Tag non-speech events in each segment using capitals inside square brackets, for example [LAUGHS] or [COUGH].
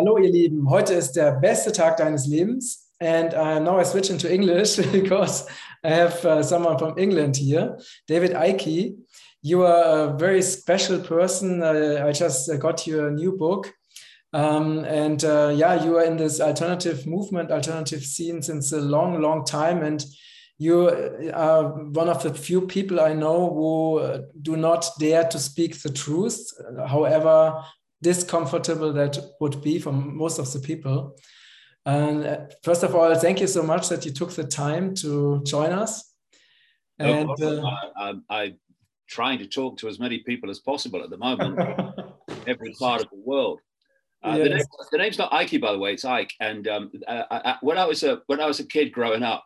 Hallo ihr Lieben, heute ist der beste Tag deines Lebens and uh, now I switch into English [LAUGHS] because I have uh, someone from England here, David Icke. You are a very special person. Uh, I just got your new book. Um, and uh, yeah, you are in this alternative movement, alternative scene since a long, long time. And you are one of the few people I know who do not dare to speak the truth, however discomfortable that would be for most of the people. And uh, first of all, thank you so much that you took the time to join us. And uh, I, I'm trying to talk to as many people as possible at the moment, [LAUGHS] every part of the world. Uh, yes. the, name, the, name's not Ike, by the way. It's Ike. And um, uh, I, when I was a when I was a kid growing up,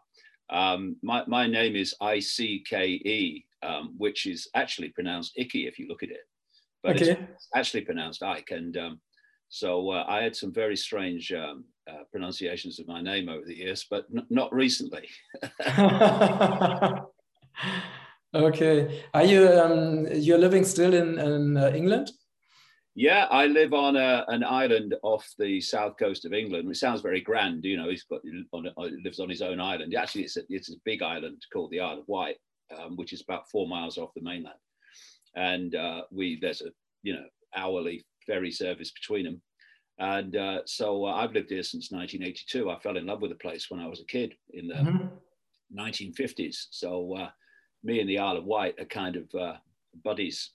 um, my my name is I C K E, um, which is actually pronounced Icky if you look at it, but okay. it's actually pronounced Ike. And um, so uh, I had some very strange um, uh, pronunciations of my name over the years, but not recently. [LAUGHS] okay. Are you um, you're living still in, in uh, England? Yeah, I live on a, an island off the south coast of England. It sounds very grand, you know. He's got on, lives on his own island. Actually, it's a, it's a big island called the Isle of Wight, um, which is about four miles off the mainland. And uh, we there's a you know hourly ferry service between them. And uh, so uh, I've lived here since 1982. I fell in love with the place when I was a kid in the mm-hmm. 1950s. So uh, me and the Isle of Wight are kind of uh, buddies.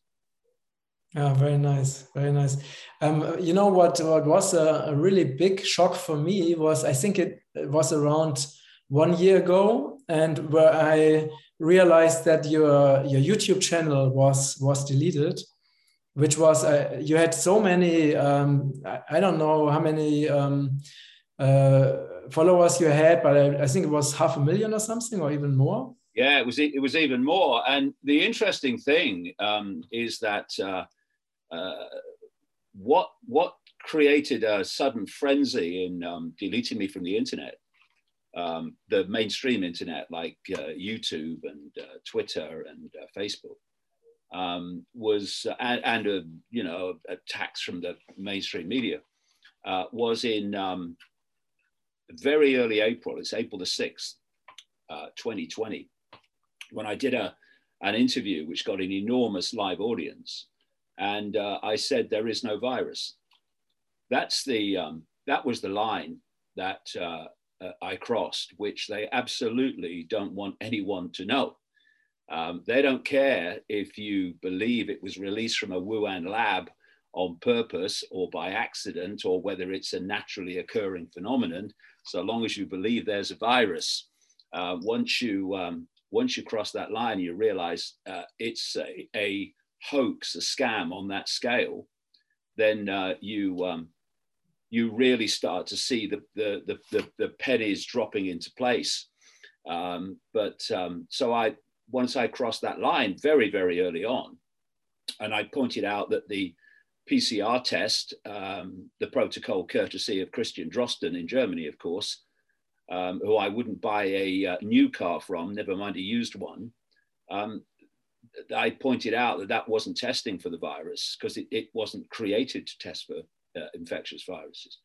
Yeah, very nice, very nice. Um, you know what? What was a, a, really big shock for me was I think it, it was around one year ago, and where I realized that your your YouTube channel was was deleted which was uh, you had so many um, I, I, don't know how many um, uh, followers you had but I, I, think it was half a million or something or even more. Yeah it was it was even more. And the interesting thing um, is that uh, uh what what created a sudden frenzy in um, deleting me from the internet um, the mainstream internet like uh, youtube and uh, twitter and facebook um, was and, and, a you know attacks from the mainstream media uh, was in um, very early April. It's April the sixth, uh, 2020, when I did a an interview which got an enormous live audience, and uh, I said there is no virus. That's the um, that was the line that uh, I crossed, which they absolutely don't want anyone to know. Um, they don't care if you believe it was released from a Wuhan lab on purpose or by accident, or whether it's a naturally occurring phenomenon, so long as you believe there's a virus. Uh, once you um, once you cross that line, you realize uh, it's a, a, hoax, a scam on that scale. Then uh, you um, you really start to see the the the, the, the pennies dropping into place. Um, but um, so I once I crossed that line very, very early on, and I pointed out that the PCR test, um, the protocol courtesy of Christian Drosten in Germany, of course, um, who I wouldn't buy a uh, new car from, never mind a used one. Um, I pointed out that that wasn't testing for the virus because it, it, wasn't created to test for uh, infectious viruses.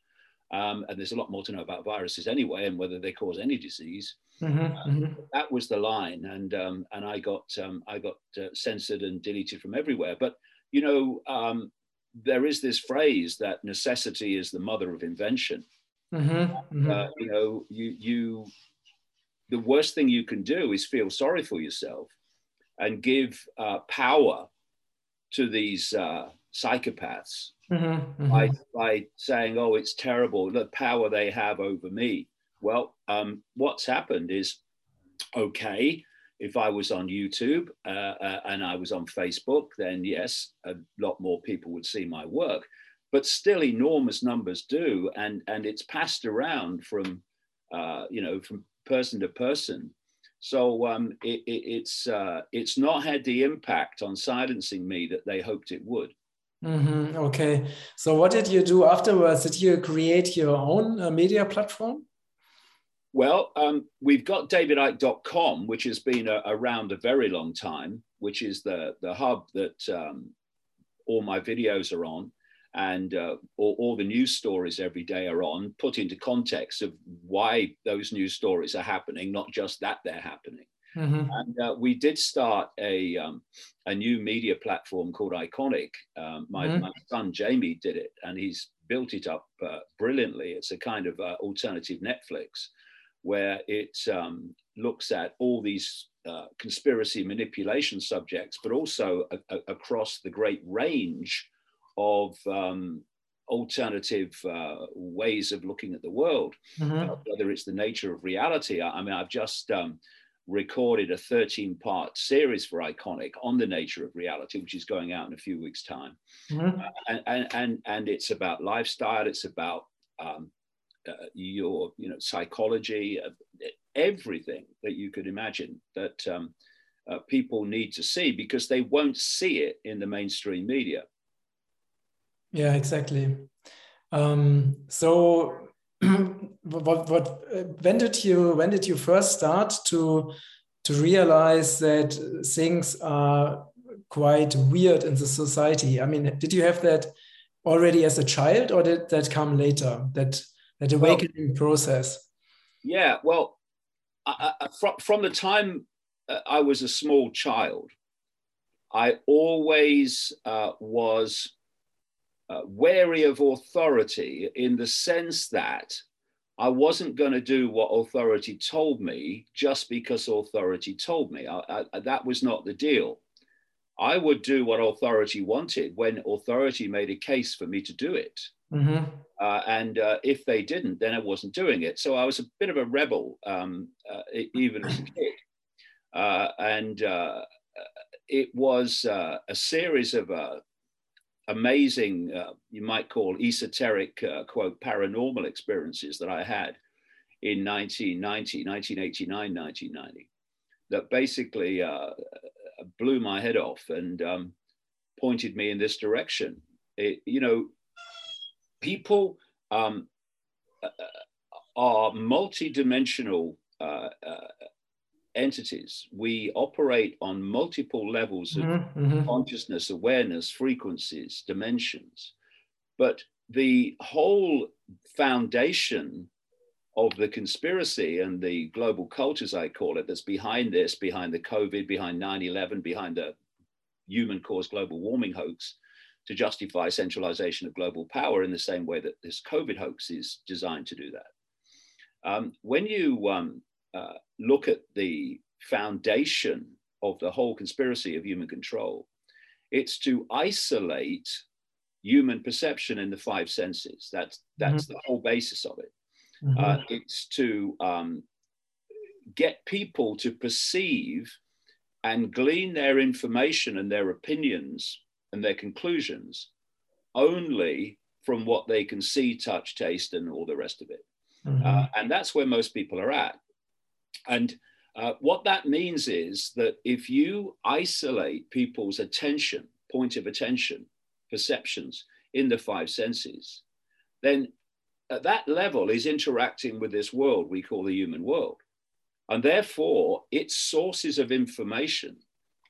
Um, and there's a lot more to know about viruses anyway and whether they cause any disease. Mm-hmm, um, mm-hmm. That was the line, and um, and I got um, I got uh, censored and deleted from everywhere. But you know, um, there is this phrase that necessity is the mother of invention. Mm-hmm, uh, you know, you you the worst thing you can do is feel sorry for yourself and give uh, power to these uh, psychopaths mm-hmm, by, by saying, "Oh, it's terrible the power they have over me." Well, um, what's happened is okay, if I was on YouTube uh, uh, and I was on Facebook, then yes, a lot more people would see my work. But still, enormous numbers do, and and it's passed around from, uh, you know, from person to person. So um, it, it, it's uh, it's not had the impact on silencing me that they hoped it would. Mm-hmm. Okay. So what did you do afterwards? Did you create your own uh, media platform? Well, um, we've got davidicke.com, which has been a, around a very long time, which is the, the hub that um, all my videos are on. and uh, all, all, the news stories every day are on, put into context of why those news stories are happening, not just that they're happening. Mm-hmm. And uh, we did start a, um, a new media platform called Ickonic. Um, my, mm-hmm. my, son Jamie did it, and he's built it up uh, brilliantly. It's a kind of uh, alternative Netflix where it um, looks at all these uh, conspiracy manipulation subjects, but also a, a, across the great range of um, alternative uh, ways of looking at the world, mm-hmm. uh, whether it's the nature of reality. I, I mean, I've just um, recorded a 13 part series for Ickonic on the nature of reality, which is going out in a few weeks' time. Mm-hmm. Uh, and, and, and, and, it's about lifestyle, it's about um, uh, your you know, psychology, uh, everything that you could imagine that um, uh, people need to see because they won't see it in the mainstream media. Yeah, exactly. Um, so, what, what, when did you when did you first start to to realize that things are quite weird in the society? I mean, did you have that already as a child, or did that come later? That that awakening well, process. Yeah, well, I, I, from from the time uh, I was a small child, I always uh, was uh, wary of authority in the sense that I wasn't going to do what authority told me just because authority told me. I, I, that was not the deal. I would do what authority wanted when authority made a case for me to do it. Mm-hmm. Uh, and uh, if they didn't, then I wasn't doing it. So I was a bit of a rebel, um, uh, even as a kid. Uh, and uh, it was uh, a series of amazing, you might call esoteric, quote, paranormal experiences that I had in 1990, 1989, 1990, that basically blew my head off and um, pointed me in this direction. It, you know, people um, uh, are multidimensional uh, uh, entities. We operate on multiple levels of mm-hmm, mm-hmm. consciousness, awareness, frequencies, dimensions. But the whole foundation of the conspiracy and the global cult, as I call it, that's behind this, behind the COVID, behind 9 11, behind the human caused global warming hoax, to justify centralization of global power in the same way that this COVID hoax is designed to do that. Um, when you um, uh, look at the foundation of the whole conspiracy of human control, it's to isolate human perception in the five senses. That's, that's mm-hmm. the whole basis of it. Mm-hmm. Uh, it's to um, get people to perceive and glean their information and their opinions and their conclusions only from what they can see, touch, taste, and all the rest of it. Mm-hmm. Uh, and that's where most people are at. And uh, what that means is that if you isolate people's attention, point of attention, perceptions in the five senses, then at that level is interacting with this world we call the human world. And therefore, its sources of information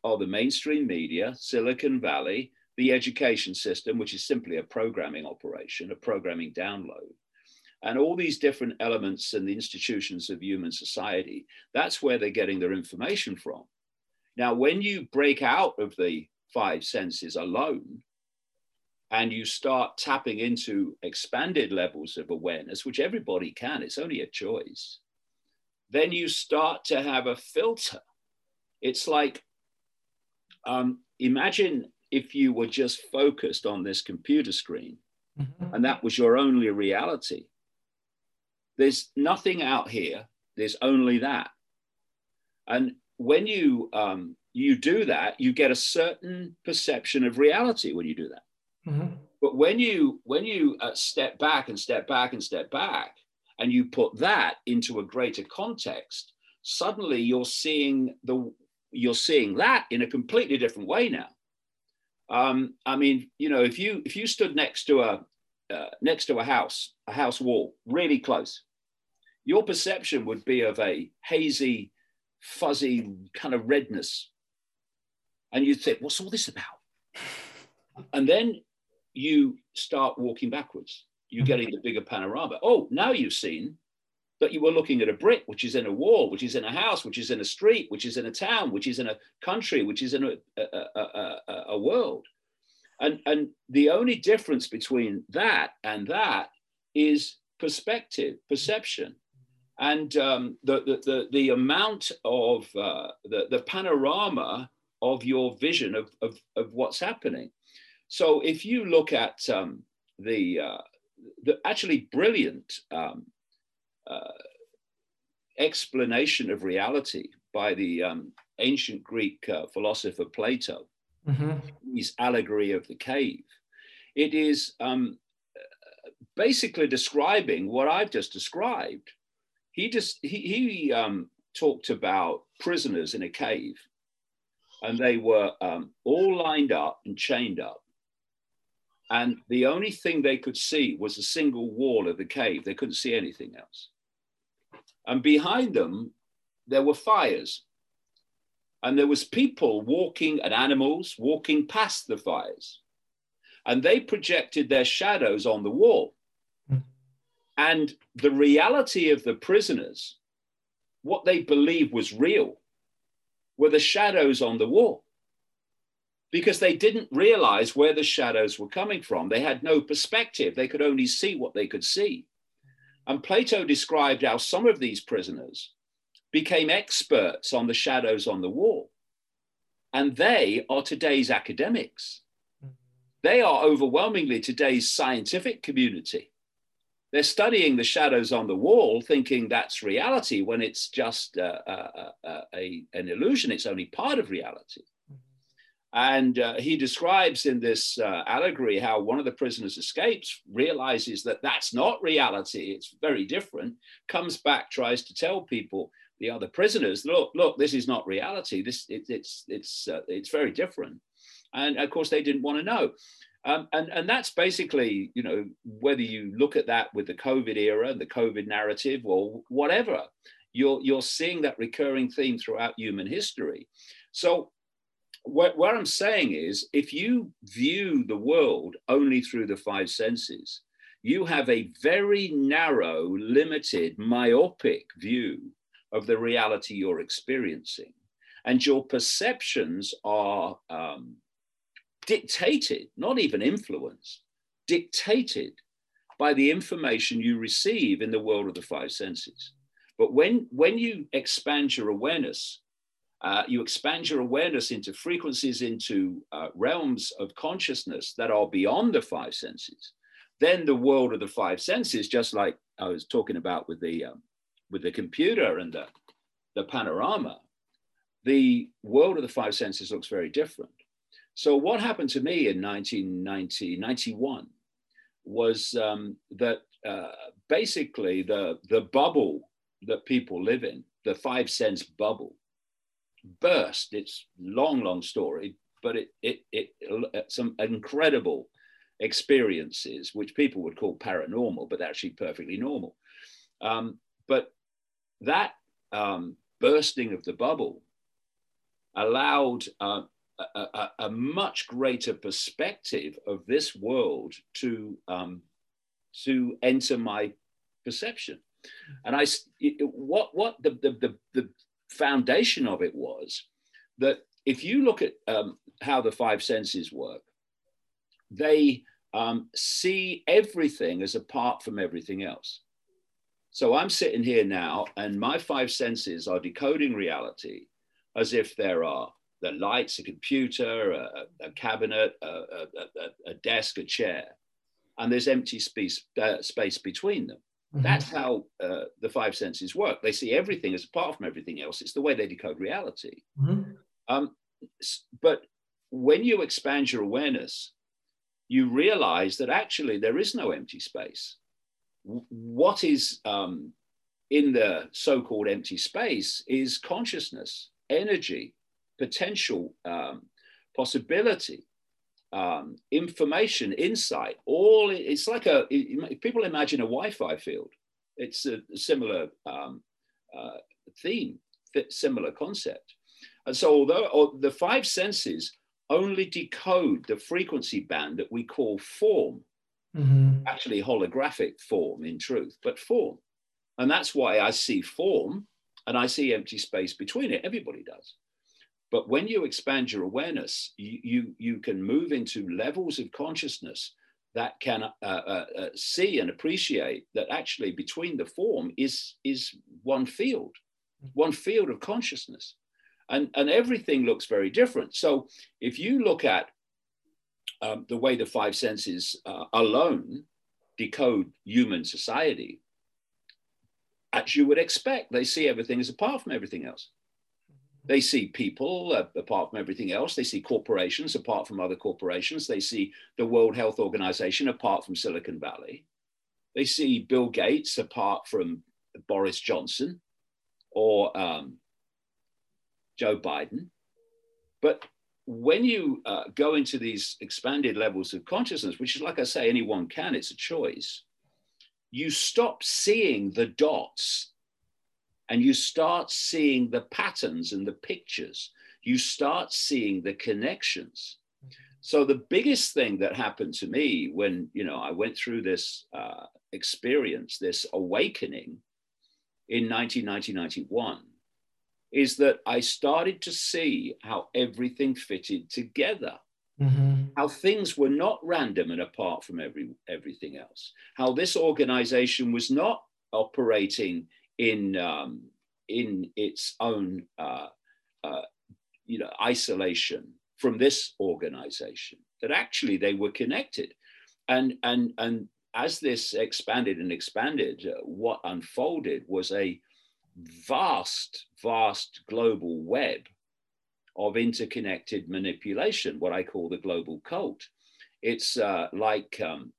are the mainstream media, Silicon Valley, the education system, which is simply a programming operation, a programming download, and all these different elements and the institutions of human society. That's where they're getting their information from. Now, when you break out of the five senses alone, and you start tapping into expanded levels of awareness, which everybody can, it's only a choice, then you start to have a filter. It's like um, imagine if you were just focused on this computer screen mm-hmm. and that was your only reality. There's nothing out here, there's only that. And when you um, you do that, you get a certain perception of reality when you do that. Mm-hmm. But when you when you uh, step back and step back and step back, and you put that into a greater context, suddenly you're seeing the you're seeing that in a completely different way now. Um, I mean, you know, if you if you stood next to a uh, next to a house, a house wall, really close, your perception would be of a hazy, fuzzy kind of redness, and you'd think, "What's all this about?" [LAUGHS] And then you start walking backwards. You're getting the bigger panorama. Oh, now you've seen that you were looking at a brick, which is in a wall, which is in a house, which is in a street, which is in a town, which is in a country, which is in a, a, a, a world. And, and the only difference between that and that is perspective, perception. And um, the, the, the, the, amount of uh, the, the panorama of your vision of, of, of what's happening. So if you look at um, the, uh, the actually brilliant um, uh, explanation of reality by the um, ancient Greek uh, philosopher Plato, mm-hmm. his allegory of the cave. It is um, basically describing what I've just described. He just he, he um, talked about prisoners in a cave, and they were um, all lined up and chained up. And the only thing they could see was a single wall of the cave. They couldn't see anything else. And behind them, there were fires. And there was people walking and animals walking past the fires. And they projected their shadows on the wall. Mm. And the reality of the prisoners, what they believed was real, were the shadows on the wall. Because they didn't realize where the shadows were coming from. They had no perspective. They could only see what they could see. And Plato described how some of these prisoners became experts on the shadows on the wall. And they are today's academics. They are overwhelmingly today's scientific community. They're studying the shadows on the wall, thinking that's reality when it's just uh, uh, uh, a, an illusion. It's only part of reality. And uh, he describes in this uh, allegory how one of the prisoners escapes, realizes that that's not reality, it's very different, comes back, tries to tell people, the other prisoners, look, look, this is not reality. This it, it's it's uh, it's very different, and of course they didn't want to know. Um, and, and that's basically, you know, whether you look at that with the COVID era, and the COVID narrative, or whatever, you're, you're seeing that recurring theme throughout human history. So what, what I'm saying is, if you view the world only through the five senses, you have a very narrow, limited, myopic view of the reality you're experiencing. And your perceptions are um, dictated, not even influenced, dictated by the information you receive in the world of the five senses. But when, when you expand your awareness uh, you expand your awareness into frequencies, into uh, realms of consciousness that are beyond the five senses. Then the world of the five senses, just like I was talking about with the um, with the computer and the, the panorama, the world of the five senses looks very different. So what happened to me in 1990, 91 was um, that uh, basically the, the bubble that people live in, the five sense bubble, burst. It's long, long story, but it, it, it, it some incredible experiences, which people would call paranormal, but actually perfectly normal. Um, but that um, bursting of the bubble allowed uh, a, a, a, much greater perspective of this world to um, to enter my perception. And I, what what the the, the, the foundation of it was that if you look at um, how the five senses work, they um, see everything as apart from everything else. So I'm sitting here now, and my five senses are decoding reality as if there are the lights, a computer, a, a cabinet, a, a, a, desk, a chair, and there's empty space, uh, space between them. Mm-hmm. That's how uh, the five senses work. They see everything as apart from everything else. It's the way they decode reality. Mm-hmm. Um, but when you expand your awareness, you realize that actually there is no empty space. What is um, in the so called empty space is consciousness, energy, potential, um, possibility um, information, insight, all it's like a, it, people imagine a Wi-Fi field. It's a, similar um, uh, theme, similar concept. And so although the five senses only decode the frequency band that we call form, mm-hmm. actually holographic form in truth, but form. And that's why I see form and I see empty space between it. Everybody does. But when you expand your awareness, you, you, you can move into levels of consciousness that can uh, uh, uh, see and appreciate that actually between the form is, is one field, one field of consciousness. And, and everything looks very different. So if you look at um, the way the five senses uh, alone decode human society, as you would expect, they see everything as apart from everything else. They see people uh, apart from everything else. They see corporations apart from other corporations. They see the World Health Organization apart from Silicon Valley. They see Bill Gates apart from Boris Johnson or um, Joe Biden. But when you uh, go into these expanded levels of consciousness, which is like I say, anyone can, it's a choice, you stop seeing the dots and you start seeing the patterns and the pictures. You start seeing the connections. So the biggest thing that happened to me when you know I went through this uh, experience, this awakening in 1991, is that I started to see how everything fitted together. Mm-hmm. How things were not random and apart from every everything else. How this organization was not operating in um, in its own uh, uh, you know isolation from this organization that actually they were connected and and and as this expanded and expanded uh, what unfolded was a vast vast global web of interconnected manipulation what i call the global cult it's uh, like um,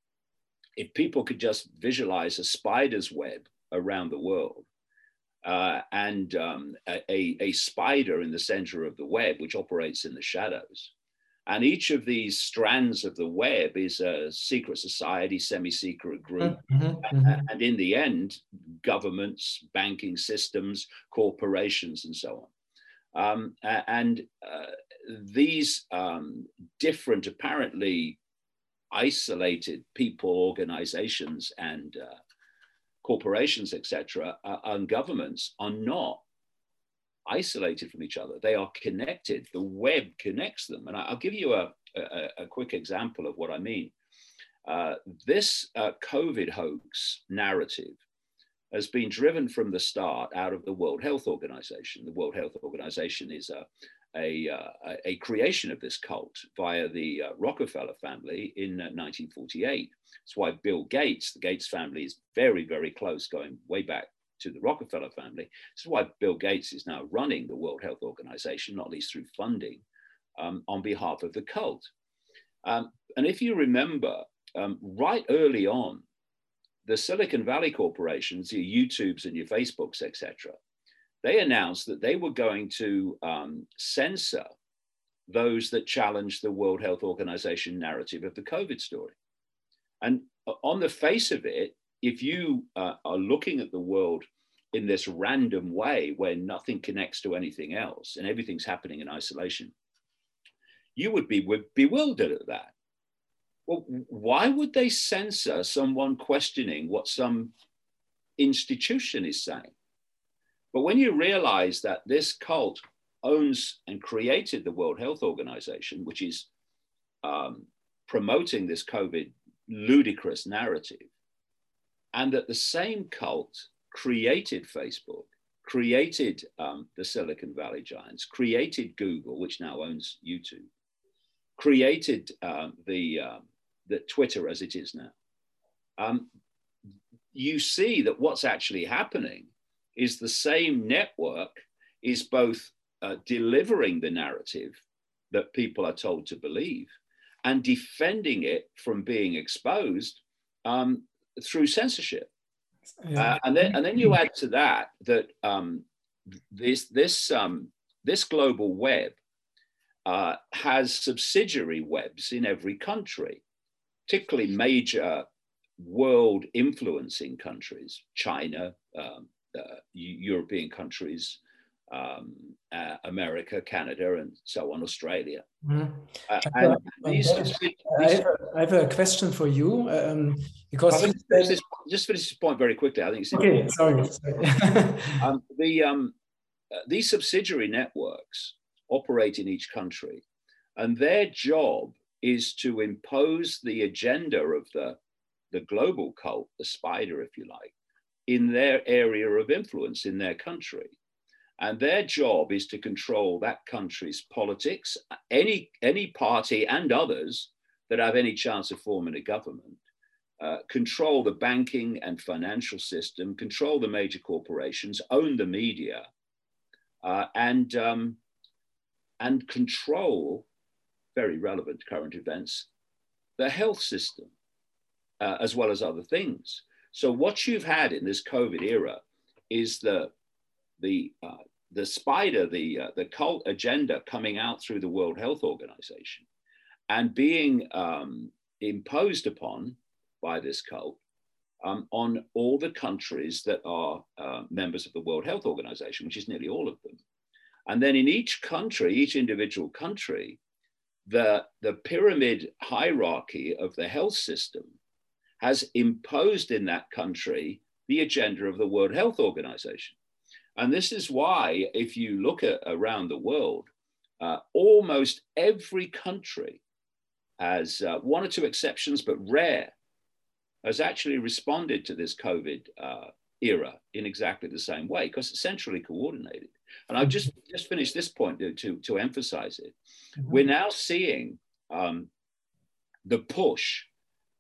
if people could just visualize a spider's web around the world uh, and um, a, a spider in the center of the web, which operates in the shadows. And each of these strands of the web is a secret society, semi secret group. Mm-hmm, mm-hmm. And in the end, governments, banking systems, corporations, and so on. Um, and uh, these um, different, apparently isolated people, organizations, and uh, corporations, etc., uh, and governments are not isolated from each other. They are connected. The web connects them. And I'll give you a, a, a quick example of what I mean. Uh, this uh, COVID hoax narrative has been driven from the start out of the World Health Organization. The World Health Organization is a, a, uh, a creation of this cult via the uh, Rockefeller family in 1948. Uh, That's why Bill Gates, the Gates family, is very, very close, going way back to the Rockefeller family. This is why Bill Gates is now running the World Health Organization, not least through funding, um, on behalf of the cult. Um, and if you remember, um, right early on, the Silicon Valley corporations, your YouTubes and your Facebooks, etc., they announced that they were going to um, censor those that challenged the World Health Organization narrative of the COVID story. And uh, on the face of it, if you uh, are looking at the world in this random way where nothing connects to anything else and everything's happening in isolation, you would be bewildered at that. Well, why would they censor someone questioning what some institution is saying? But when you realize that this cult owns and created the World Health Organization, which is um, promoting this COVID ludicrous narrative, and that the same cult created Facebook, created um, the Silicon Valley giants, created Google, which now owns YouTube, created um, the, um, the Twitter as it is now. Um, you see that what's actually happening is the same network is both uh, delivering the narrative that people are told to believe and defending it from being exposed um, through censorship. Uh, and then and then you add to that that um, this this um, this global web uh, has subsidiary webs in every country, particularly major world influencing countries, China, um, uh, European countries, um, uh, America, Canada, and so on, Australia. Mm-hmm. Uh, and these, I, have a, I, have a question for you um, because just, finish this, just finish this point very quickly. I think it's okay. Important. Sorry. sorry. [LAUGHS] um, the um, uh, these subsidiary networks operate in each country, and their job is to impose the agenda of the the global cult, the spider, if you like, in their area of influence in their country. And their job is to control that country's politics, any, any party and others that have any chance of forming a government, uh, control the banking and financial system, control the major corporations, own the media, uh, and, um, and control, very relevant current events, the health system, uh, as well as other things. So what you've had in this COVID era is the the uh, the spider, the uh, the cult agenda coming out through the World Health Organization, and being um, imposed upon by this cult um, on all the countries that are uh, members of the World Health Organization, which is nearly all of them. And then in each country, each individual country, the, the pyramid hierarchy of the health system has imposed in that country the agenda of the World Health Organization. And this is why, if you look at around the world, uh, almost every country has uh, one or two exceptions, but rare, has actually responded to this COVID uh, era in exactly the same way because it's centrally coordinated. And I've just just finished this point to to, to emphasize it. Mm-hmm. We're now seeing um, the push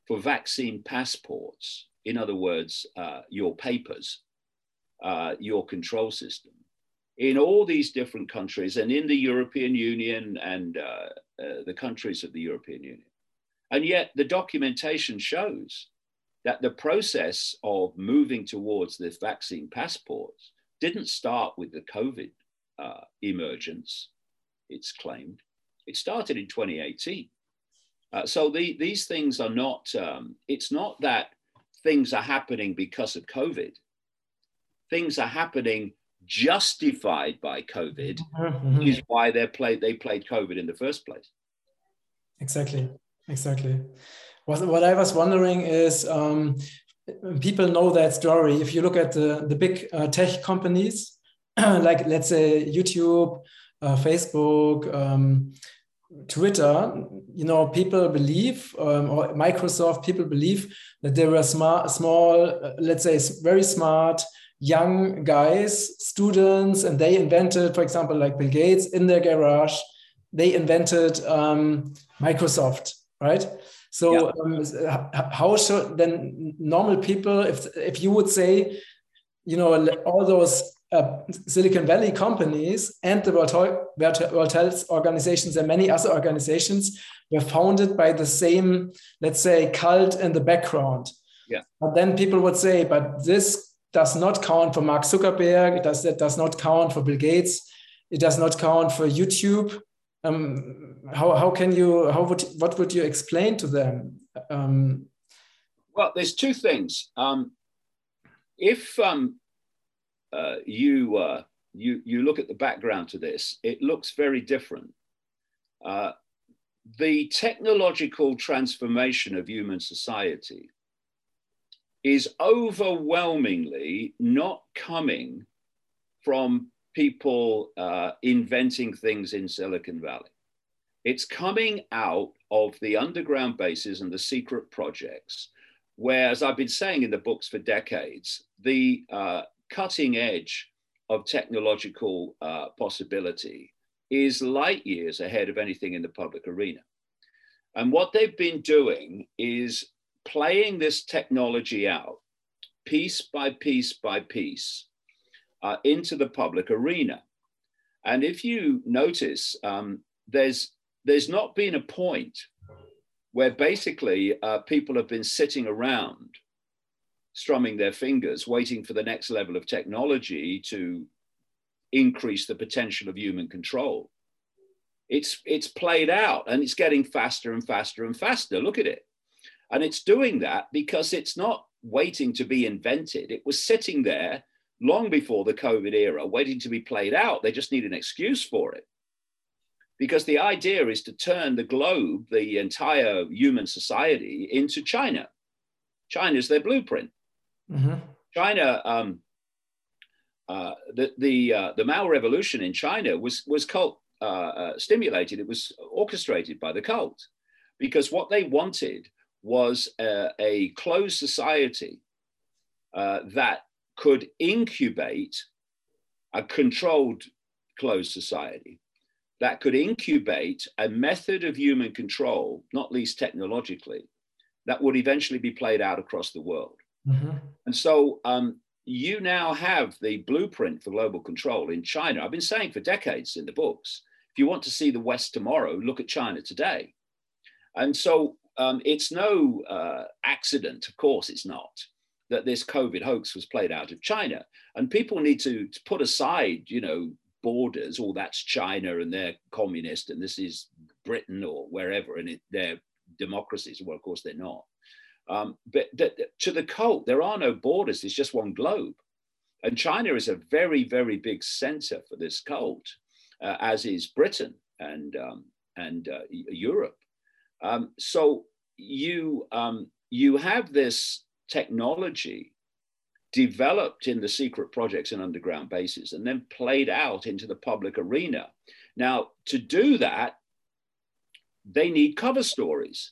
for vaccine passports, in other words, uh, your papers, uh, your control system, in all these different countries and in the European Union and uh, uh, the countries of the European Union. And yet the documentation shows that the process of moving towards this vaccine passports didn't start with the COVID uh, emergence, it's claimed. It started in 2018. Uh, so the, these things are not, um, it's not that things are happening because of COVID. Things are happening justified by COVID, mm-hmm. is why they played, they played COVID in the first place. Exactly, exactly. What, what I was wondering is um, people know that story. If you look at the, the big uh, tech companies, [CLEARS THROAT] like let's say YouTube, uh, Facebook, um, Twitter, you know, people believe, um, or Microsoft, people believe that they were smart, small, uh, let's say, very smart young guys, students, and they invented, for example, like Bill Gates in their garage, they invented um, Microsoft, right? So, yeah. um, how should then normal people, if if you would say, you know, all those uh, Silicon Valley companies and the World, World Health organizations and many other organizations were founded by the same, let's say, cult in the background. Yeah. But then people would say, but this does not count for Mark Zuckerberg. It does, does not count for Bill Gates. It does not count for YouTube. Um, how, how can you, how would, what would you explain to them? Um, well, there's two things. Um, if um, uh, you, uh, you, you look at the background to this, it looks very different. Uh, the technological transformation of human society is overwhelmingly not coming from people uh, inventing things in Silicon Valley. It's coming out of the underground bases and the secret projects, where, as I've been saying in the books for decades, the uh, cutting edge of technological uh, possibility is light years ahead of anything in the public arena. And what they've been doing is playing this technology out piece by piece by piece uh, into the public arena. And if you notice, um, there's there's not been a point where basically uh, people have been sitting around strumming their fingers, waiting for the next level of technology to increase the potential of human control. It's, it's played out and it's getting faster and faster and faster. Look at it. And it's doing that because it's not waiting to be invented. It was sitting there long before the COVID era, waiting to be played out. They just need an excuse for it. Because the idea is to turn the globe, the entire human society, into China. China is their blueprint. Mm-hmm. China, um, uh, the the uh, the Mao Revolution in China was was cult uh, uh stimulated. It was orchestrated by the cult, because what they wanted was a, a closed society uh, that could incubate a controlled closed society that could incubate a method of human control, not least technologically, that would eventually be played out across the world. Mm-hmm. And so um, you now have the blueprint for global control in China. I've been saying for decades in the books if you want to see the West tomorrow, look at China today. And so um, it's no uh, accident, of course, it's not, that this COVID hoax was played out of China. And people need to, to put aside, you know, borders, or oh, that's China and they're communist and this is Britain or wherever, and it, they're democracies. Well, of course, they're not. Um, but to the cult, there are no borders, it's just one globe. And China is a very, very big center for this cult, uh, as is Britain and, um, and uh, Europe. Um, so you, um, you have this technology developed in the secret projects and underground bases and then played out into the public arena. Now, to do that, they need cover stories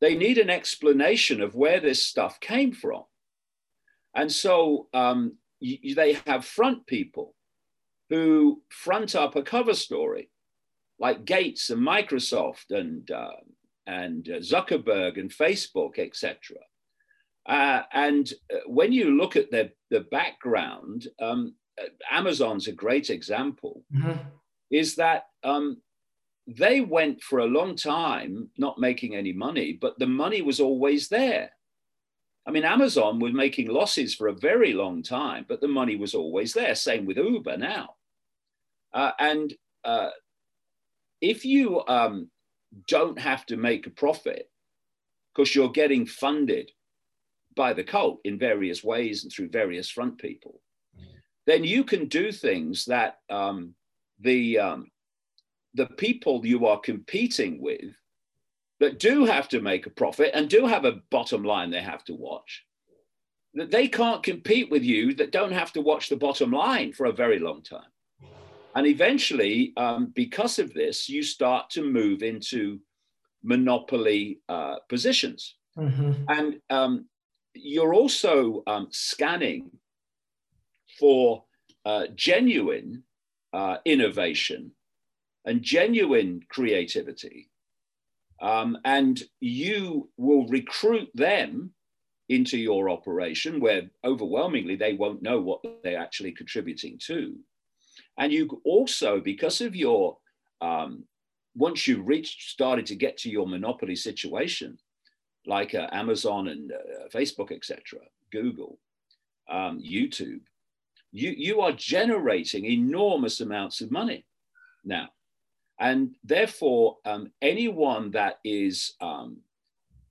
they need an explanation of where this stuff came from. And so um, they have front people who front up a cover story, like Gates and Microsoft and, uh, and uh, Zuckerberg and Facebook, etc. Uh, and uh, when you look at the, the background, um, uh, Amazon's a great example, mm-hmm. is that um, they went for a long time not making any money, but the money was always there. I mean, Amazon was making losses for a very long time, but the money was always there. Same with Uber now. Uh, and uh, if you um, don't have to make a profit because you're getting funded by the cult in various ways and through various front people, then you can do things that um, the um, the people you are competing with that do have to make a profit and do have a bottom line they have to watch, that they can't compete with you that don't have to watch the bottom line for a very long time. And eventually, um, because of this, you start to move into monopoly uh, positions. Mm-hmm. And um, you're also um, scanning for uh, genuine uh, innovation and genuine creativity. Um, and you will recruit them into your operation where overwhelmingly they won't know what they're actually contributing to. And you also, because of your, um, once you've reached, started to get to your monopoly situation, like uh, Amazon and uh, Facebook, etc., Google, um, YouTube, you, you are generating enormous amounts of money now. And therefore, um, anyone that is um,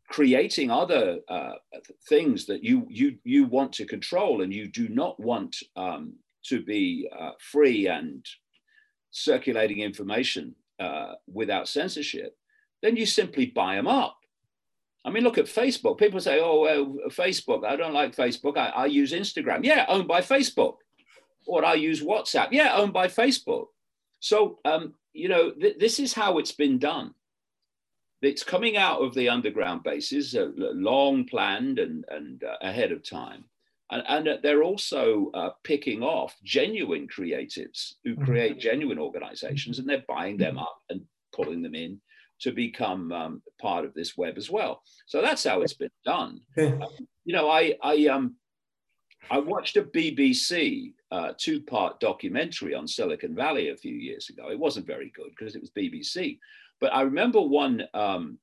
creating other uh, things that you, you, you want to control and you do not want um, to be uh, free and circulating information uh, without censorship, then you simply buy them up. I mean, look at Facebook. People say, oh, well, Facebook, I don't like Facebook. I, I use Instagram. Yeah, owned by Facebook. Or I use WhatsApp. Yeah, owned by Facebook. So um, you know, th- this is how it's been done. It's coming out of the underground bases, uh, long planned and, and uh, ahead of time. And, and they're also uh, picking off genuine creatives who mm-hmm. create genuine organizations and they're buying them up and pulling them in to become um, part of this web as well. So that's how it's been done. Um, you know, I, I, um, I watched a BBC uh, two part documentary on Silicon Valley a few years ago. It wasn't very good because it was BBC. But I remember one, um,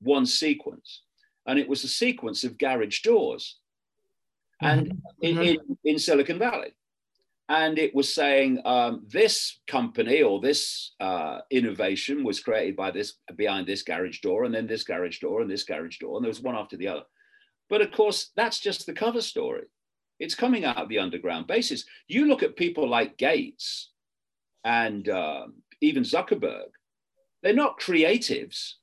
one sequence, and it was a sequence of garage doors and mm-hmm. in, in, in, Silicon Valley. And it was saying um, this company or this uh, innovation was created by this behind this garage door, and then this garage door, and this garage door, and there was one after the other. But of course, that's just the cover story It's coming out of the underground basis. You look at people like Gates and um, even Zuckerberg, they're not creatives.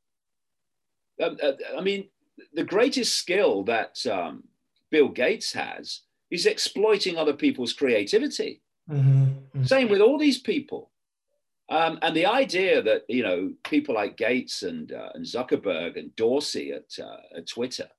Um, uh, I mean, the greatest skill that um, Bill Gates has is exploiting other people's creativity. Mm-hmm. Mm-hmm. Same with all these people. Um, and the idea that you know people like Gates and uh, and Zuckerberg and Dorsey at, uh, at Twitter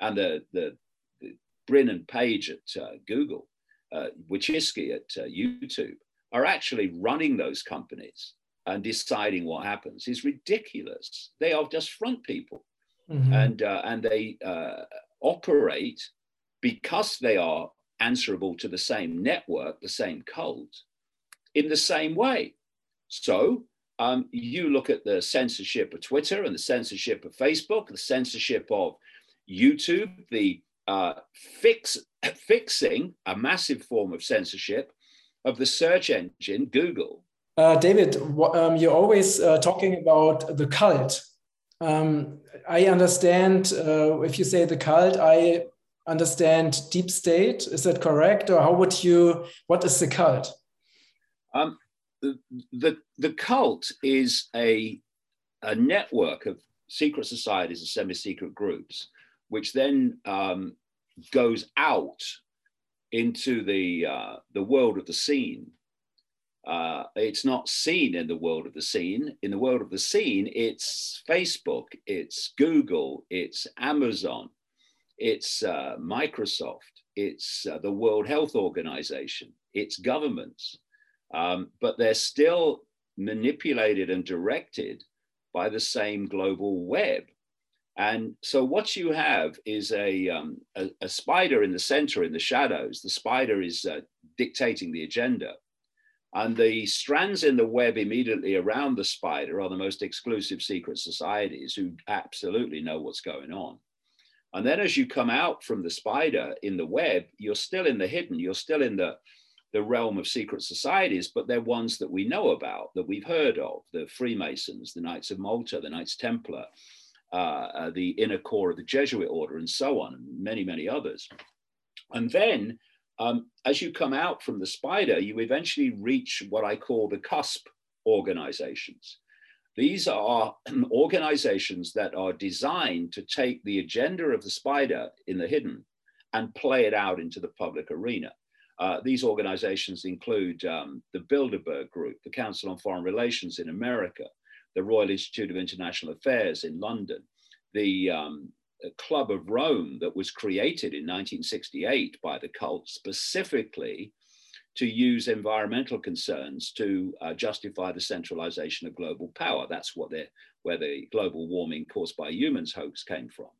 and the, the, the Brin and Page at uh, Google, uh, Wojcicki at uh, YouTube are actually running those companies and deciding what happens is ridiculous. They are just front people, mm-hmm. and uh, and they uh, operate because they are answerable to the same network, the same cult, in the same way. So um, you look at the censorship of Twitter and the censorship of Facebook, the censorship of YouTube, the uh, fix, [COUGHS] fixing a massive form of censorship of the search engine Google. Uh, David, um, you're always uh, talking about the cult. Um, I understand uh, if you say the cult, I understand deep state. Is that correct? Or how would you, what is the cult? Um, the, the, the cult is a, a network of secret societies and semi-secret groups, which then um, goes out into the, uh, the world of the scene. Uh, it's not seen in the world of the scene. In the world of the scene, it's Facebook, it's Google, it's Amazon, it's uh, Microsoft, it's uh, the World Health Organization, it's governments um, but they're still manipulated and directed by the same global web. And so what you have is a, um, a, a, spider in the center in the shadows. The spider is uh, dictating the agenda. And the strands in the web immediately around the spider are the most exclusive secret societies who absolutely know what's going on. And then as you come out from the spider in the web, you're still in the hidden, you're still in the, the realm of secret societies, but they're ones that we know about, that we've heard of the Freemasons, the Knights of Malta, the Knights Templar, uh, uh, the inner core of the Jesuit order, and so on, and many, many others. And then um, as you come out from the spider, you eventually reach what I call the cusp organizations. These are [CLEARS THROAT] organizations that are designed to take the agenda of the spider in the hidden and play it out into the public arena. Uh, these organizations include um, the Bilderberg Group, the Council on Foreign Relations in America, the Royal Institute of International Affairs in London, the um, Club of Rome that was created in 1968 by the cult specifically to use environmental concerns to uh, justify the centralization of global power. That's what where the global warming caused by humans hoax came from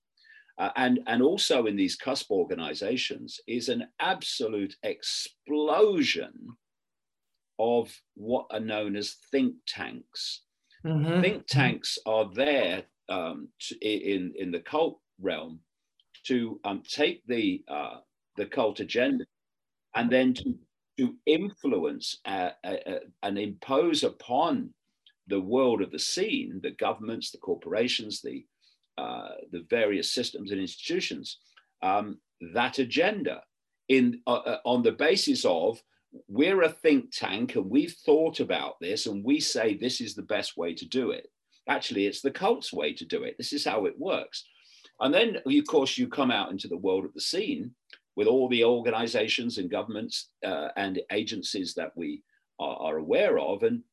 uh, and, and also in these cusp organizations is an absolute explosion of what are known as think tanks. Mm-hmm. Think tanks are there um, to, in, in the cult realm to um, take the, uh, the cult agenda and then to, to influence uh, uh, uh and impose upon the world of the scene, the governments, the corporations, the uh, the various systems and institutions um, that agenda in uh, uh, on the basis of we're a think tank and we've thought about this and we say this is the best way to do it. Actually, it's the cult's way to do it. This is how it works. And then, of course, you come out into the world of the seen with all the organizations and governments uh, and agencies that we are, are aware of. And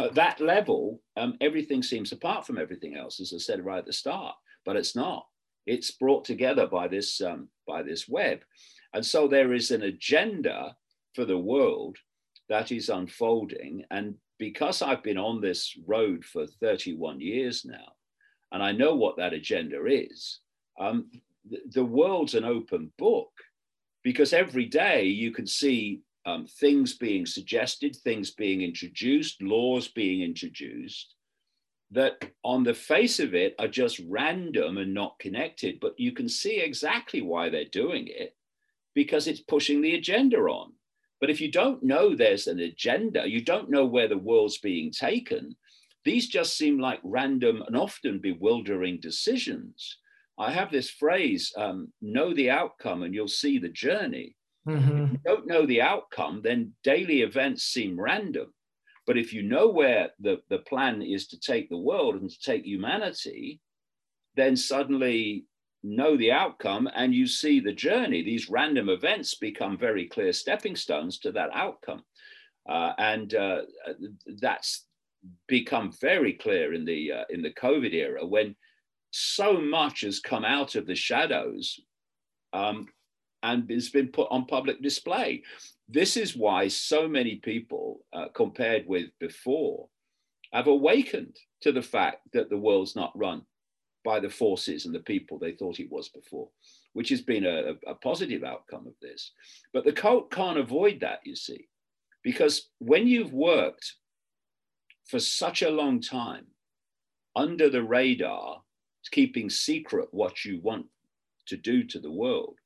at that level, um, everything seems apart from everything else, as I said right at the start, but it's not. It's brought together by this, um, by this web. And so there is an agenda for the world that is unfolding. And because I've been on this road for 31 years now, and I know what that agenda is, um, the world's an open book because every day you can see um, things being suggested, things being introduced, laws being introduced that on the face of it are just random and not connected, but you can see exactly why they're doing it because it's pushing the agenda on. But if you don't know there's an agenda, you don't know where the world's being taken, these just seem like random and often bewildering decisions. I have this phrase um, know the outcome and you'll see the journey. Mm-hmm. If you don't know the outcome, then daily events seem random. But if you know where the, the plan is to take the world and to take humanity, then suddenly know the outcome and you see the journey. These random events become very clear stepping stones to that outcome. Uh, and uh, that's become very clear in the, uh, in the COVID era when so much has come out of the shadows um, and has been put on public display. This is why so many people, uh, compared with before, have awakened to the fact that the world's not run by the forces and the people they thought it was before, which has been a, a positive outcome of this. But the cult can't avoid that, you see, because when you've worked for such a long time under the radar, keeping secret what you want to do to the world,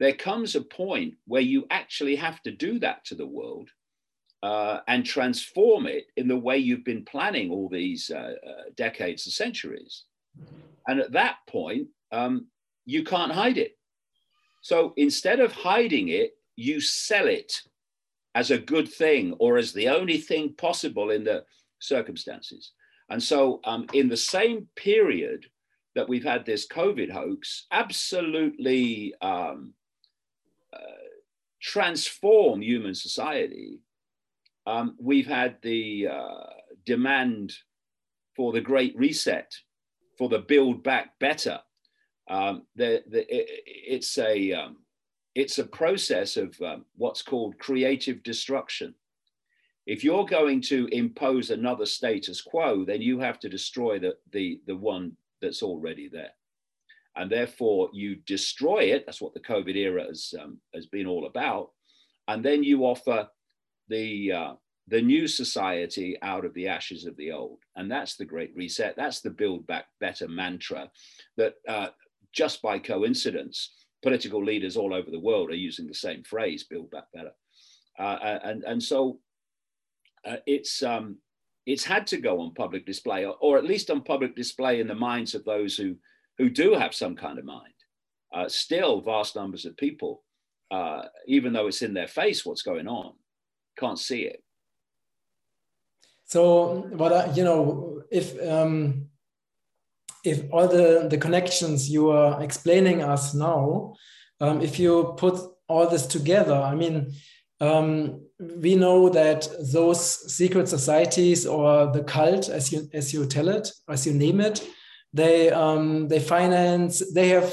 there comes a point where you actually have to do that to the world uh, and transform it in the way you've been planning all these uh, uh, decades and centuries. And at that point, um, you can't hide it. So instead of hiding it, you sell it as a good thing or as the only thing possible in the circumstances. And so, um, in the same period that we've had this COVID hoax, absolutely um, uh, transform human society, um, we've had the uh, demand for the Great Reset for the Build Back Better. Um, the, the, it, it's, a, um, it's a process of um, what's called creative destruction. If you're going to impose another status quo, then you have to destroy the, the, the one that's already there. And therefore, you destroy it. That's what the COVID era has, um, has been all about. And then you offer the, uh, the new society out of the ashes of the old. And that's the great reset. That's the build back better mantra that uh, just by coincidence, political leaders all over the world are using the same phrase, build back better. Uh, and, and so uh, it's, um, it's had to go on public display, or, or, at least on public display in the minds of those who, who do have some kind of mind. Uh, still, vast numbers of people, uh, even though it's in their face what's going on, can't see it. So what I, you know, if um, if all the the connections you are explaining us now, um, if you put all this together, I mean, um, we know that those secret societies or the cult, as you as you tell it, as you name it, they um, they finance. They have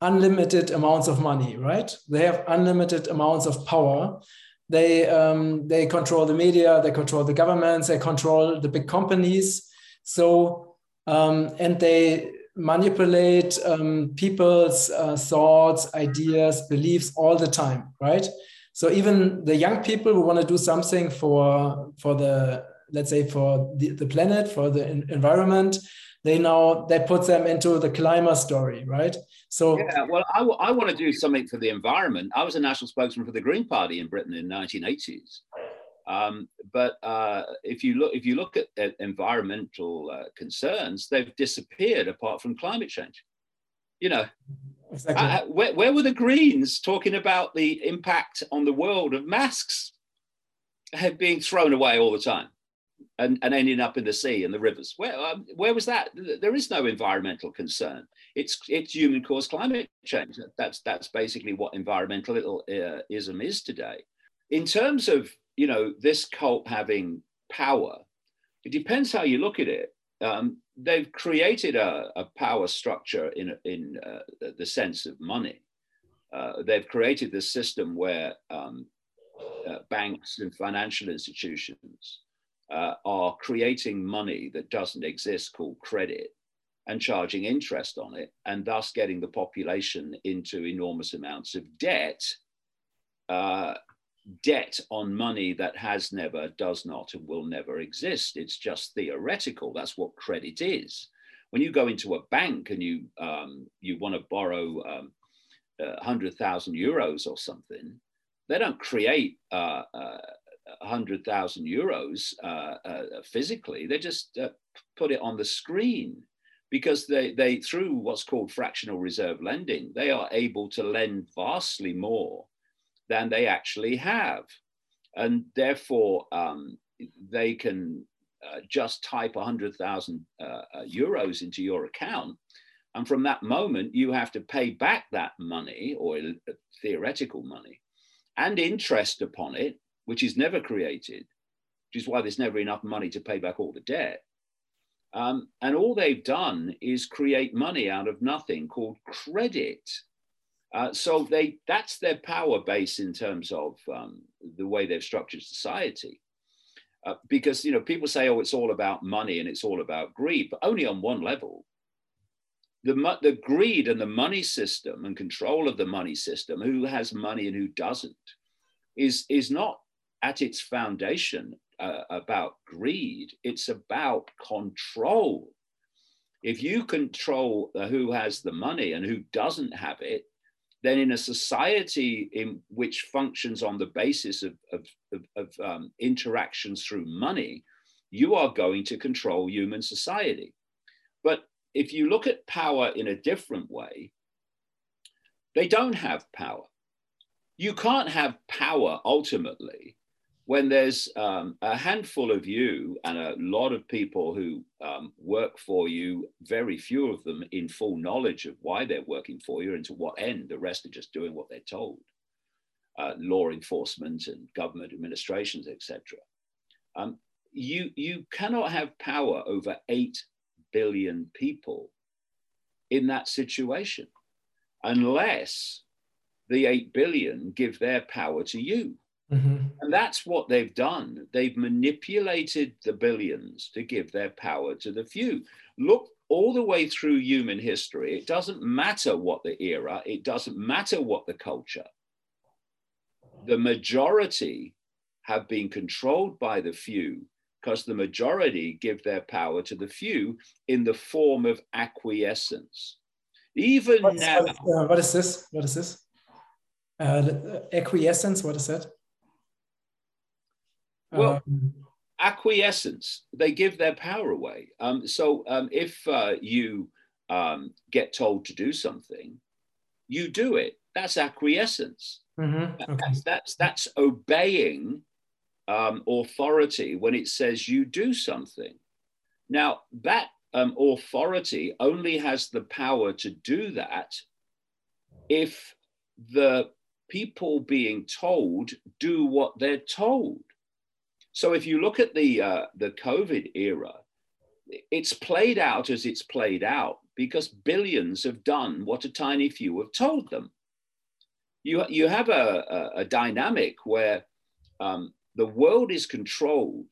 unlimited amounts of money, right? They have unlimited amounts of power, they um, they control the media, they control the governments, they control the big companies. So um, and they manipulate um, people's uh, thoughts, ideas, beliefs all the time, right? So even the young people who want to do something for for the let's say for the, the planet, for the environment, they now they put them into the climber story, right? So yeah, well, I, I want to do something for the environment. I was a national spokesman for the Green Party in Britain in the 1980s. Um, but uh, if you look if you look at, at environmental uh, concerns, they've disappeared apart from climate change. You know, exactly. I, where, where were the Greens talking about the impact on the world of masks being thrown away all the time? and, and ending up in the sea and the rivers. Where, um, where was that? There is no environmental concern. It's, it's human caused climate change. That's, that's basically what environmentalism is today. In terms of, you know, this cult having power, it depends how you look at it. Um, they've created a, a, power structure in, in uh, the sense of money. Uh, they've created this system where um, uh, banks and financial institutions uh, are creating money that doesn't exist called credit and charging interest on it, and thus getting the population into enormous amounts of debt. Debt on money that has never, does not, and will never exist. It's just theoretical. That's what credit is. When you go into a bank and you um, you want to borrow um, hundred thousand euros or something, they don't create uh, uh, 100,000 euros uh, uh, physically. They just uh, put it on the screen because they, they, through what's called fractional reserve lending, they are able to lend vastly more than they actually have. And therefore, um, they can uh, just type 100,000 uh, uh, euros into your account. And from that moment, you have to pay back that money or uh, theoretical money and interest upon it, which is never created, which is why there's never enough money to pay back all the debt. Um, and all they've done is create money out of nothing called credit. Uh, so they that's their power base in terms of um, the way they've structured society. Uh, because you know people say, oh, it's all about money and it's all about greed, but only on one level. The, the greed and the money system and control of the money system, who has money and who doesn't, is, is not at its foundation uh, about greed. It's about control. If you control uh, who has the money and who doesn't have it, then in a society in which functions on the basis of, of, of, of um, interactions through money, you are going to control human society. But if you look at power in a different way, they don't have power. You can't have power ultimately when there's um, a handful of you and a lot of people who um, work for you, very few of them in full knowledge of why they're working for you and to what end, the rest are just doing what they're told. Uh, law enforcement and government administrations, etc. Um, you, you cannot have power over 8 billion people in that situation unless the 8 billion give their power to you Mm-hmm. And that's what they've done. They've manipulated the billions to give their power to the few. Look all the way through human history. It doesn't matter what the era, it doesn't matter what the culture. The majority have been controlled by the few because the majority give their power to the few in the form of acquiescence. Even What's, now. What is, uh, what is this? What is this? Uh, acquiescence, what is that? Well, um, acquiescence, they give their power away. Um, so um, if uh, you um, get told to do something, you do it. That's acquiescence. Mm-hmm. Okay. That's, that's, that's obeying um, authority when it says you do something. Now, that um, authority only has the power to do that if the people being told do what they're told. So if you look at the uh, the COVID era, it's played out as it's played out because billions have done what a tiny few have told them. You, you have a, a, a dynamic where um, the world is controlled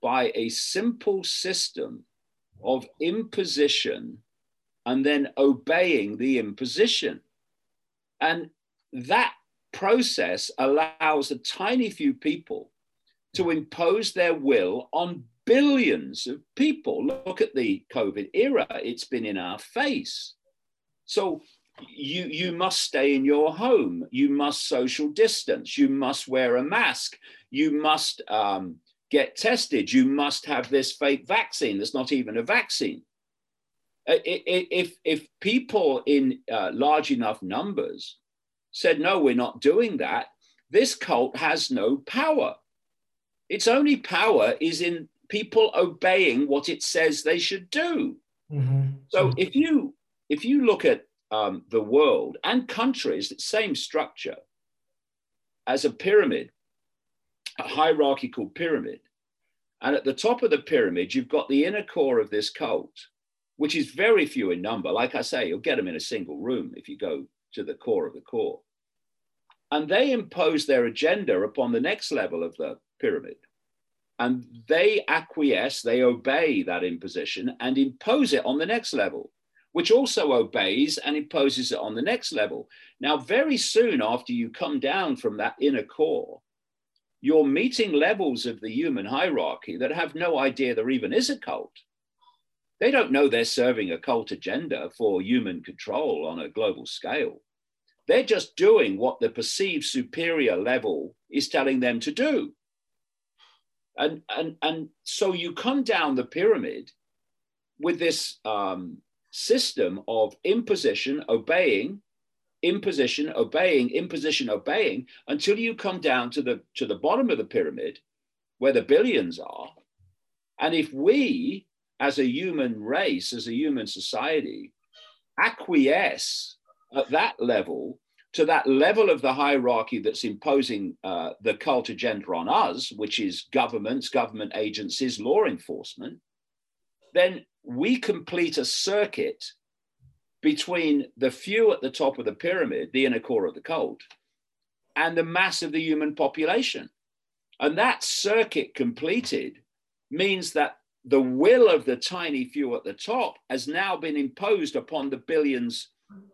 by a simple system of imposition and then obeying the imposition. And that process allows a tiny few people to impose their will on billions of people. Look at the COVID era, it's been in our face. So you, you must stay in your home, you must social distance, you must wear a mask, you must um, get tested, you must have this fake vaccine that's not even a vaccine. If, if people in uh, large enough numbers said, no, we're not doing that, this cult has no power. Its only power is in people obeying what it says they should do. Mm-hmm. So if you if you look at um, the world and countries, the same structure as a pyramid, a hierarchical pyramid. And at the top of the pyramid, you've got the inner core of this cult, which is very few in number. Like I say, you'll get them in a single room if you go to the core of the core. And they impose their agenda upon the next level of the pyramid. And they acquiesce, they obey that imposition and impose it on the next level, which also obeys and imposes it on the next level. Now, very soon after you come down from that inner core, you're meeting levels of the human hierarchy that have no idea there even is a cult. They don't know they're serving a cult agenda for human control on a global scale. They're just doing what the perceived superior level is telling them to do. And, and, and so you come down the pyramid with this um, system of imposition, obeying, imposition, obeying, imposition, obeying, until you come down to the to the bottom of the pyramid, where the billions are. And if we, as a human race, as a human society, acquiesce at that level to that level of the hierarchy that's imposing uh, the cult agenda on us, which is governments, government agencies, law enforcement, then we complete a circuit between the few at the top of the pyramid, the inner core of the cult, and the mass of the human population. And that circuit completed means that the will of the tiny few at the top has now been imposed upon the billions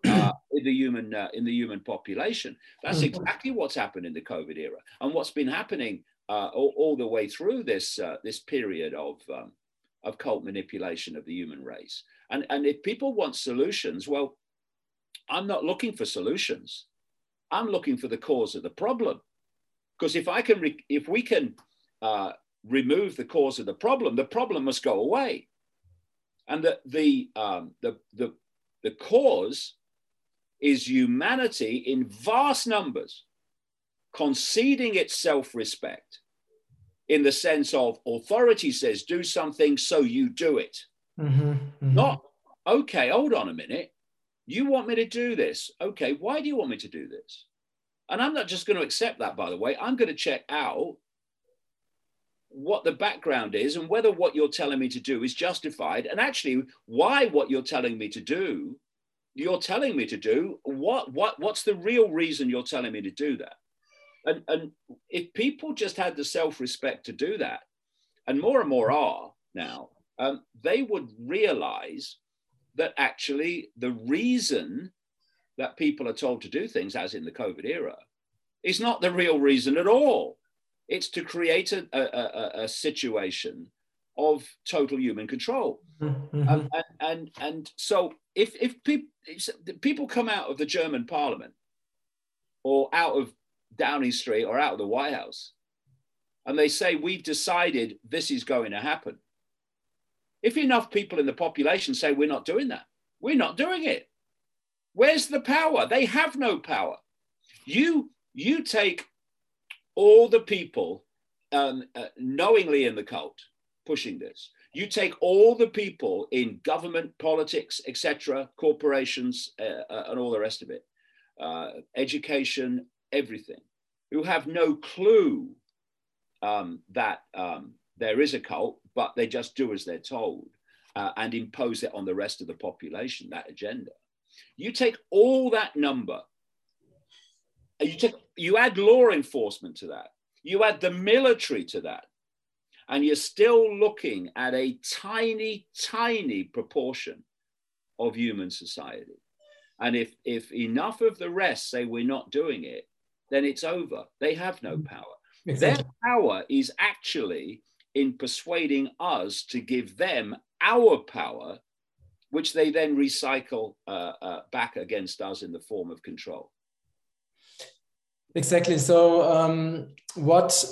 uh, in the human uh, in the human population. That's mm-hmm. exactly what's happened in the COVID era, and what's been happening uh, all, all, the way through this uh, this period of um, of cult manipulation of the human race. And, and if people want solutions, well, I'm not looking for solutions. I'm looking for the cause of the problem. Because if I can, re- if we can uh, remove the cause of the problem, the problem must go away. And the, the, um, the, the, the cause is humanity in vast numbers conceding its self respect in the sense of authority says do something, so you do it. Mm-hmm, mm-hmm. Not, okay, hold on a minute. You want me to do this. Okay, why do you want me to do this? And I'm not just going to accept that, by the way. I'm going to check out what the background is and whether what you're telling me to do is justified and actually why what you're telling me to do you're telling me to do what what what's the real reason you're telling me to do that and, and if people just had the self respect to do that, and more and more are now, um, they would realize that actually the reason that people are told to do things, as in the COVID era, is not the real reason at all. It's to create a, a, a, a situation of total human control. Mm-hmm. Um, and, and, and so if, if people, people come out of the German parliament or out of Downing Street or out of the White House, and they say, We've decided this is going to happen. If enough people in the population say, We're not doing that, we're not doing it. Where's the power? They have no power. You, you take all the people um, uh, knowingly in the cult pushing this. You take all the people in government, politics, etc., corporations, uh, uh, and all the rest of it, uh, education, everything, who have no clue um, that um, there is a cult, but they just do as they're told uh, and impose it on the rest of the population, that agenda. You take all that number, you, take, you add law enforcement to that, you add the military to that, and you're still looking at a tiny, tiny proportion of human society. And if, if enough of the rest say we're not doing it, then it's over. They have no mm. power. Exactly. Their power is actually in persuading us to give them our power, which they then recycle uh, uh, back against us in the form of control. Exactly. So, um, what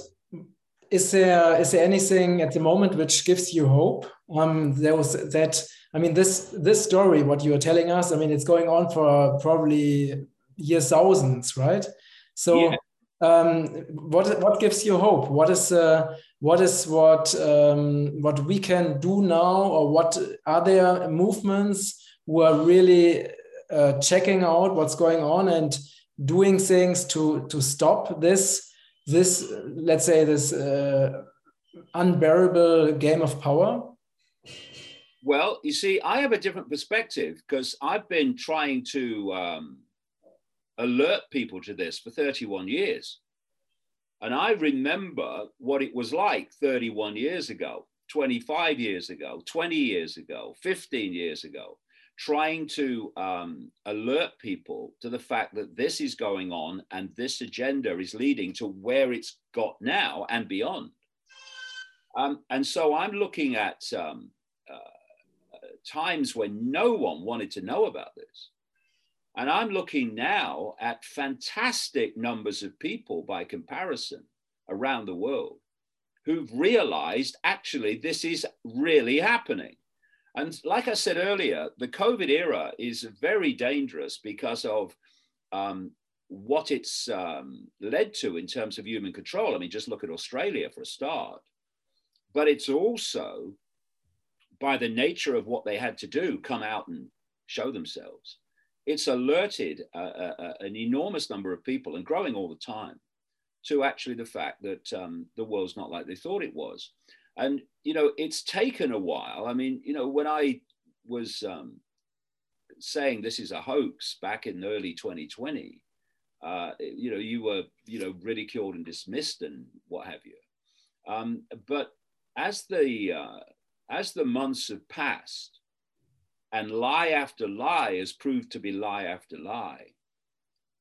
is there? Is there anything at the moment which gives you hope? Um, there was that. I mean, this this story, what you are telling us. I mean, it's going on for probably years, thousands, right? So, yeah. um, what what gives you hope? What is uh, what is what um, what we can do now, or what are there movements who are really uh, checking out what's going on and doing things to to stop this this let's say this uh, unbearable game of power? Well, you see, I have a different perspective because I've been trying to um, alert people to this for 31 years. And I remember what it was like 31 years ago, 25 years ago, 20 years ago, 15 years ago, trying to um, alert people to the fact that this is going on and this agenda is leading to where it's got now and beyond. Um, and so I'm looking at um, uh, times when no one wanted to know about this. And I'm looking now at fantastic numbers of people by comparison around the world who've realized actually this is really happening. And like I said earlier, the COVID era is very dangerous because of um, what it's um, led to in terms of human control. I mean, just look at Australia for a start. But it's also, by the nature of what they had to do, come out and show themselves. It's alerted an enormous number of people and growing all the time to actually the fact that um, the world's not like they thought it was. And, you know, it's taken a while. I mean, you know, when I was um, saying this is a hoax back in early 2020, uh, you know, you were, you know, ridiculed and dismissed and what have you. Um, but as the uh, as the months have passed, and lie after lie has proved to be lie after lie,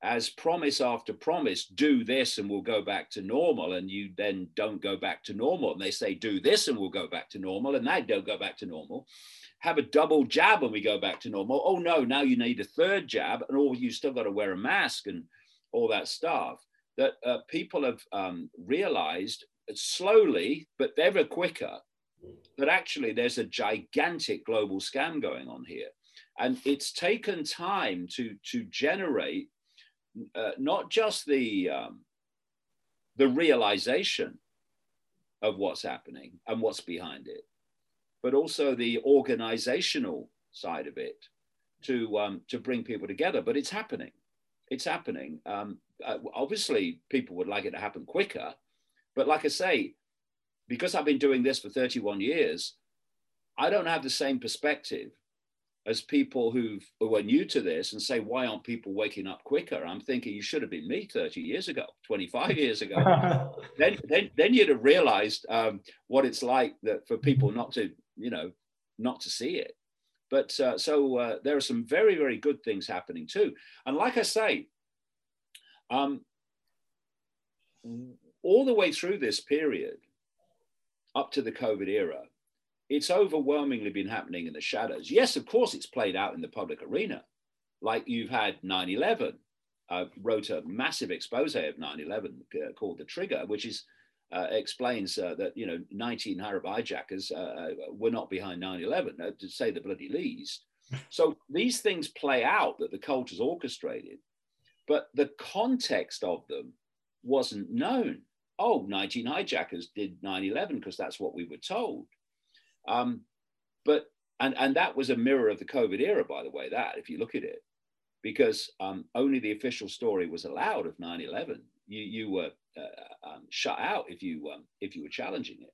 as promise after promise, do this and we'll go back to normal, and you then don't go back to normal, and they say do this and we'll go back to normal, and they don't go back to normal. Have a double jab and we go back to normal. Oh no, now you need a third jab, and all you still got to wear a mask and all that stuff. That uh, people have um, realized slowly, but ever quicker, that actually there's a gigantic global scam going on here. And it's taken time to, to generate uh, not just the, um, the realization of what's happening and what's behind it, but also the organizational side of it to, um, to bring people together. But it's happening. It's happening. Um, uh, obviously, people would like it to happen quicker. But like I say, because I've been doing this for 31 years, I don't have the same perspective as people who who are new to this and say, why aren't people waking up quicker? I'm thinking you should have been me 30 years ago, 25 years ago. [LAUGHS] then, then, then you'd have realized um, what it's like that for people not to, you know, not to see it. But uh, so uh, there are some very, very good things happening too. And like I say, um, all the way through this period, up to the COVID era, it's overwhelmingly been happening in the shadows. Yes, of course, it's played out in the public arena. Like you've had 9 11. I wrote a massive expose of 9 11 uh, called The Trigger, which is uh, explains uh, that you know 19 Arab hijackers uh, uh were not behind 9/11, uh, to say the bloody least. [LAUGHS] So these things play out that the cult has orchestrated, but the context of them wasn't known. Oh, 19 hijackers did 9/11 because that's what we were told. Um, but and and that was a mirror of the COVID era, by the way. That if you look at it, because um, only the official story was allowed of 9/11. You you were uh, um, shut out if you um, if you were challenging it.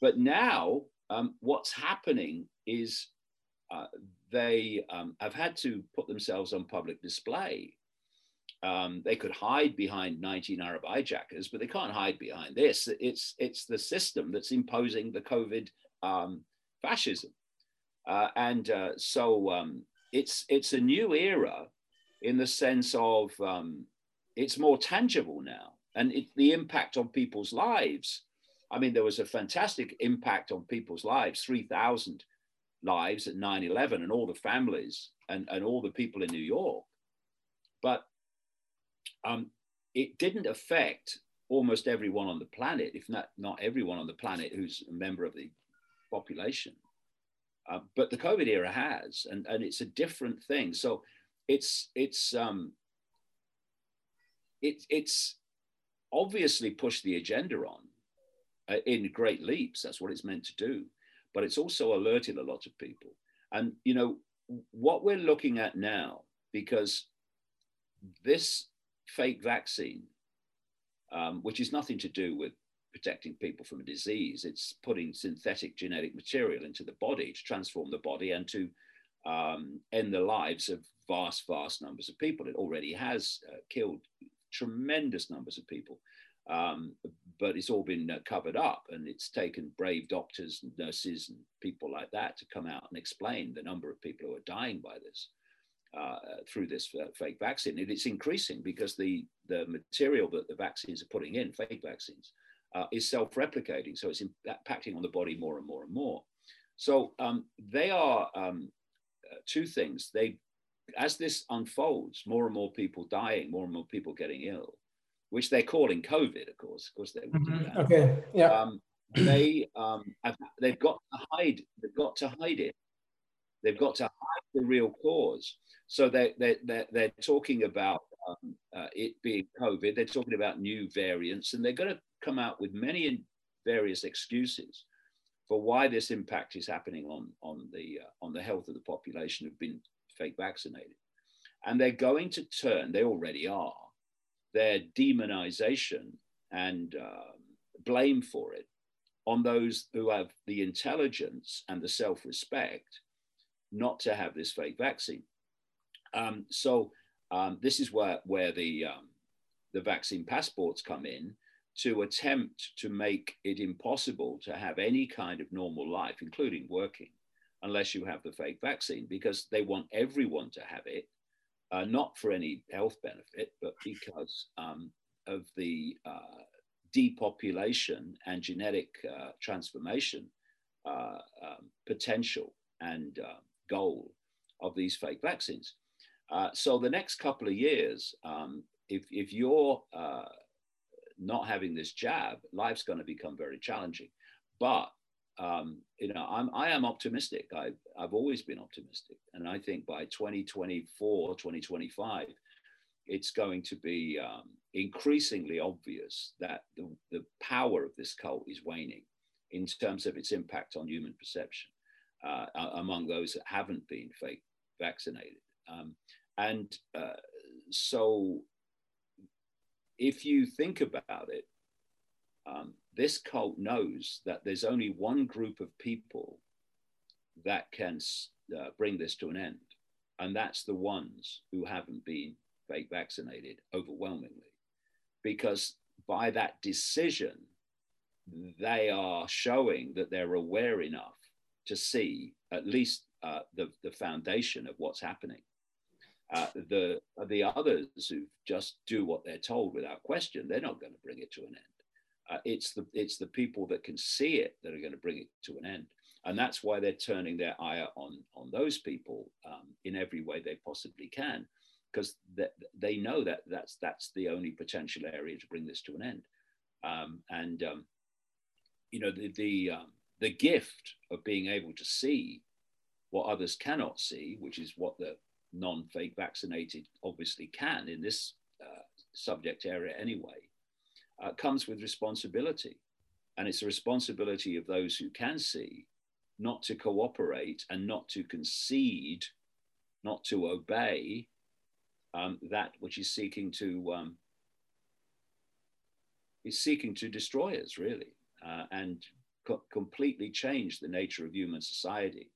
But now, um, what's happening is uh, they um, have had to put themselves on public display. They could hide behind 19 Arab hijackers, but they can't hide behind this. It's it's the system that's imposing the COVID um, fascism, uh, and uh, so it's it's a new era in the sense of it's more tangible now and it, the impact on people's lives. I mean, there was a fantastic impact on people's lives 3,000 lives at 9 11 and all the families and, and all the people in New York. But um, it didn't affect almost everyone on the planet, if not, not everyone on the planet who's a member of the population. Uh, but the COVID era has, and, and it's a different thing. So it's it's um, it, it's obviously pushed the agenda on uh, in great leaps. That's what it's meant to do. But it's also alerted a lot of people. And, you know, what we're looking at now, because this fake vaccine, um, which is nothing to do with protecting people from a disease, it's putting synthetic genetic material into the body to transform the body and to um, end the lives of vast, vast numbers of people. It already has uh, killed tremendous numbers of people. Um, but it's all been uh, covered up, and it's taken brave doctors and nurses and people like that to come out and explain the number of people who are dying by this uh, through this uh, fake vaccine. And it's increasing because the the material that the vaccines are putting in, fake vaccines, uh, is self-replicating, so it's impacting on the body more and more and more. So um, they are um, uh, two things. They as this unfolds, more and more people dying, more and more people getting ill, which they're calling COVID, of course. Of course, they would mm-hmm. do that. Okay. Yeah. Um, they um, have, they've got to hide. They've got to hide it They've got to hide the real cause. So they, they, they're, they're talking about um, uh, it being COVID, they're talking about new variants, and they're going to come out with many and various excuses for why this impact is happening on, on, the, uh, on the health of the population who've been fake vaccinated. And they're going to turn, they already are, their demonization and um, blame for it on those who have the intelligence and the self respect not to have this fake vaccine. Um, so, um, this is where, where the, um, the vaccine passports come in to attempt to make it impossible to have any kind of normal life, including working, unless you have the fake vaccine, because they want everyone to have it, uh, not for any health benefit, but because um, of the uh, depopulation and genetic uh, transformation uh, um, potential and uh, goal of these fake vaccines. Uh, so the next couple of years, um, if, if you're not having this jab, life's going to become very challenging. But um, you know, I'm I am optimistic. I've I've always been optimistic, and I think by 2024, 2025, it's going to be um, increasingly obvious that the, the power of this cult is waning in terms of its impact on human perception uh, among those that haven't been fake vaccinated. Um, and uh, so if you think about it, um, this cult knows that there's only one group of people that can uh, bring this to an end, and that's the ones who haven't been fake vaccinated overwhelmingly. Because by that decision, they are showing that they're aware enough to see at least uh, the, the foundation of what's happening. Uh, the the others who just do what they're told without question, they're not going to bring it to an end. Uh, it's the it's the people that can see it that are going to bring it to an end, and that's why they're turning their eye on on those people um, in every way they possibly can, because they, they know that that's that's the only potential area to bring this to an end, um, and um, you know the the um, the gift of being able to see what others cannot see, which is what the non-fake vaccinated obviously can in this uh, subject area anyway, uh, comes with responsibility. And it's the responsibility of those who can see not to cooperate and not to concede, not to obey um, that which is seeking to um, is seeking to destroy us really uh, and co- completely change the nature of human society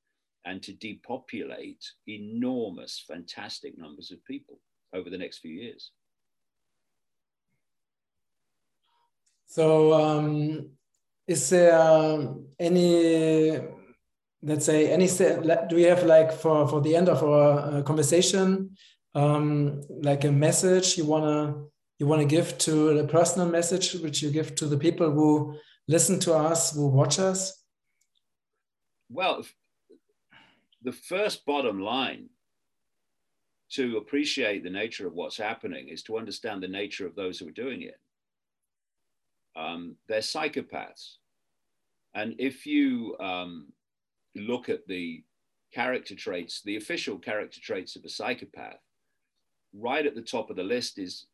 and to depopulate enormous, fantastic numbers of people over the next few years. So, um, is there any, let's say, any, do we have like for, for the end of our uh, conversation, um, like a message you wanna you wanna give to a personal message which you give to the people who listen to us, who watch us? Well, the first bottom line to appreciate the nature of what's happening is to understand the nature of those who are doing it. Um, they're psychopaths. And if you um, look at the character traits, the official character traits of a psychopath, right at the top of the list is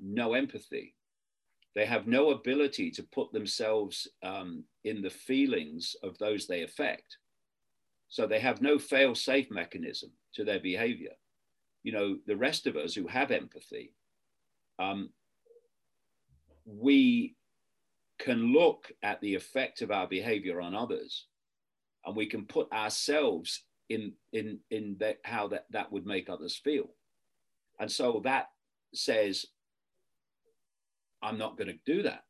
no empathy. They have no ability to put themselves um, in the feelings of those they affect. So they have no fail safe mechanism to their behavior. You know, the rest of us who have empathy, um, we can look at the effect of our behavior on others and we can put ourselves in in in that how that that would make others feel and so that says i'm not going to do that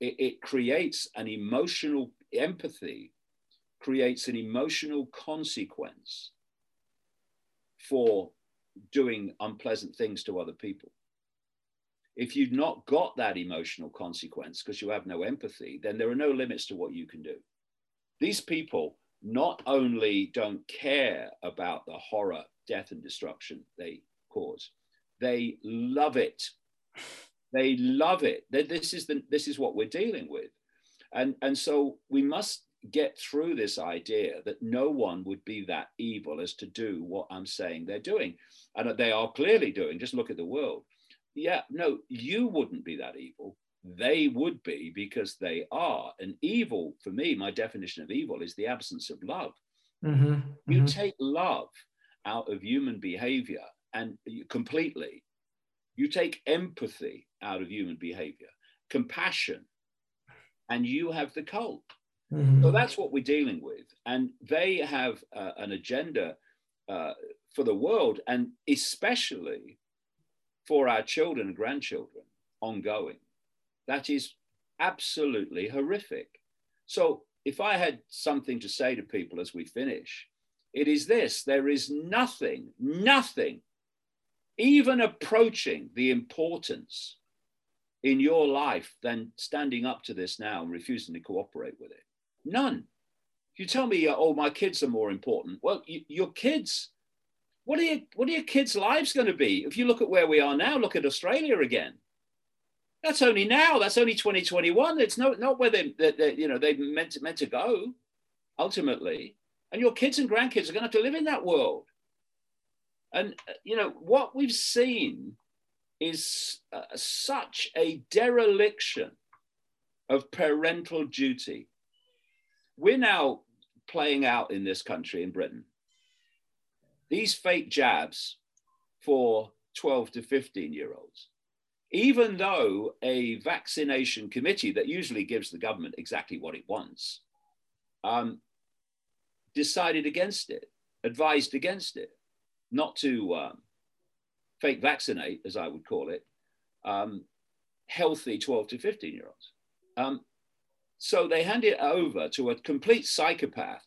it, it creates an emotional empathy creates an emotional consequence for doing unpleasant things to other people. If you've not got that emotional consequence because you have no empathy, then there are no limits to what you can do. These people not only don't care about the horror, death, and destruction they cause, they love it. They love it. This is, the, this is what we're dealing with. And, and so we must get through this idea that no one would be that evil as to do what I'm saying they're doing. And they are clearly doing. Just look at the world. Yeah, no, you wouldn't be that evil. They would be because they are. And evil, for me, my definition of evil is the absence of love. Mm-hmm. You mm-hmm. take love out of human behavior and you, completely, you take empathy out of human behavior, compassion, and you have the cult. Mm-hmm. So that's what we're dealing with. And they have uh, an agenda uh, for the world and especially for our children and grandchildren ongoing. That is absolutely horrific. So if I had something to say to people as we finish, it is this there is nothing, nothing even approaching the importance in your life than standing up to this now and refusing to cooperate with it. None. You tell me, oh, my kids are more important. Well, you, your kids, what are, your, what are your kids' lives going to be? If you look at where we are now, look at Australia again. That's only now. That's only 2021. It's not, not where they, they, they you know, they meant meant to go ultimately. And your kids and grandkids are going to have to live in that world. And, uh, you know, what we've seen is uh, such a dereliction of parental duty. We're now playing out in this country, in Britain, these fake jabs for 12 to 15 year olds. Even though a vaccination committee that usually gives the government exactly what it wants um, decided against it, advised against it not to um, fake vaccinate, as I would call it, um, healthy 12 to 15 year olds. So they hand it over to a complete psychopath,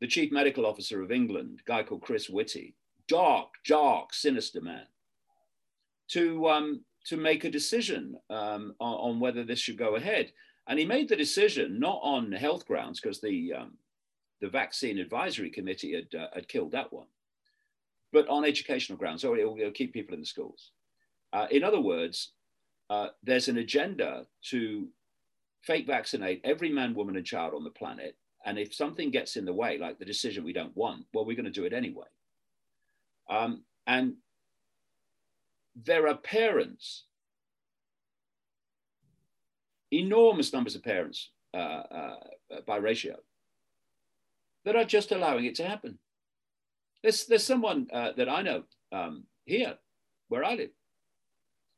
the chief medical officer of England, a guy called Chris Whitty, dark, dark, sinister man, to, um, to make a decision um, on, on, whether this should go ahead. And he made the decision not on health grounds, because the, um, the vaccine advisory committee had, uh, had killed that one but on educational grounds. So it'll, it'll keep people in the schools. Uh, in other words, uh, there's an agenda to fake vaccinate every man, woman, and child on the planet. And if something gets in the way, like the decision we don't want, well, we're going to do it anyway. Um, and there are parents, enormous numbers of parents uh, uh by ratio, that are just allowing it to happen. There's, there's someone uh, that I know um, here where I live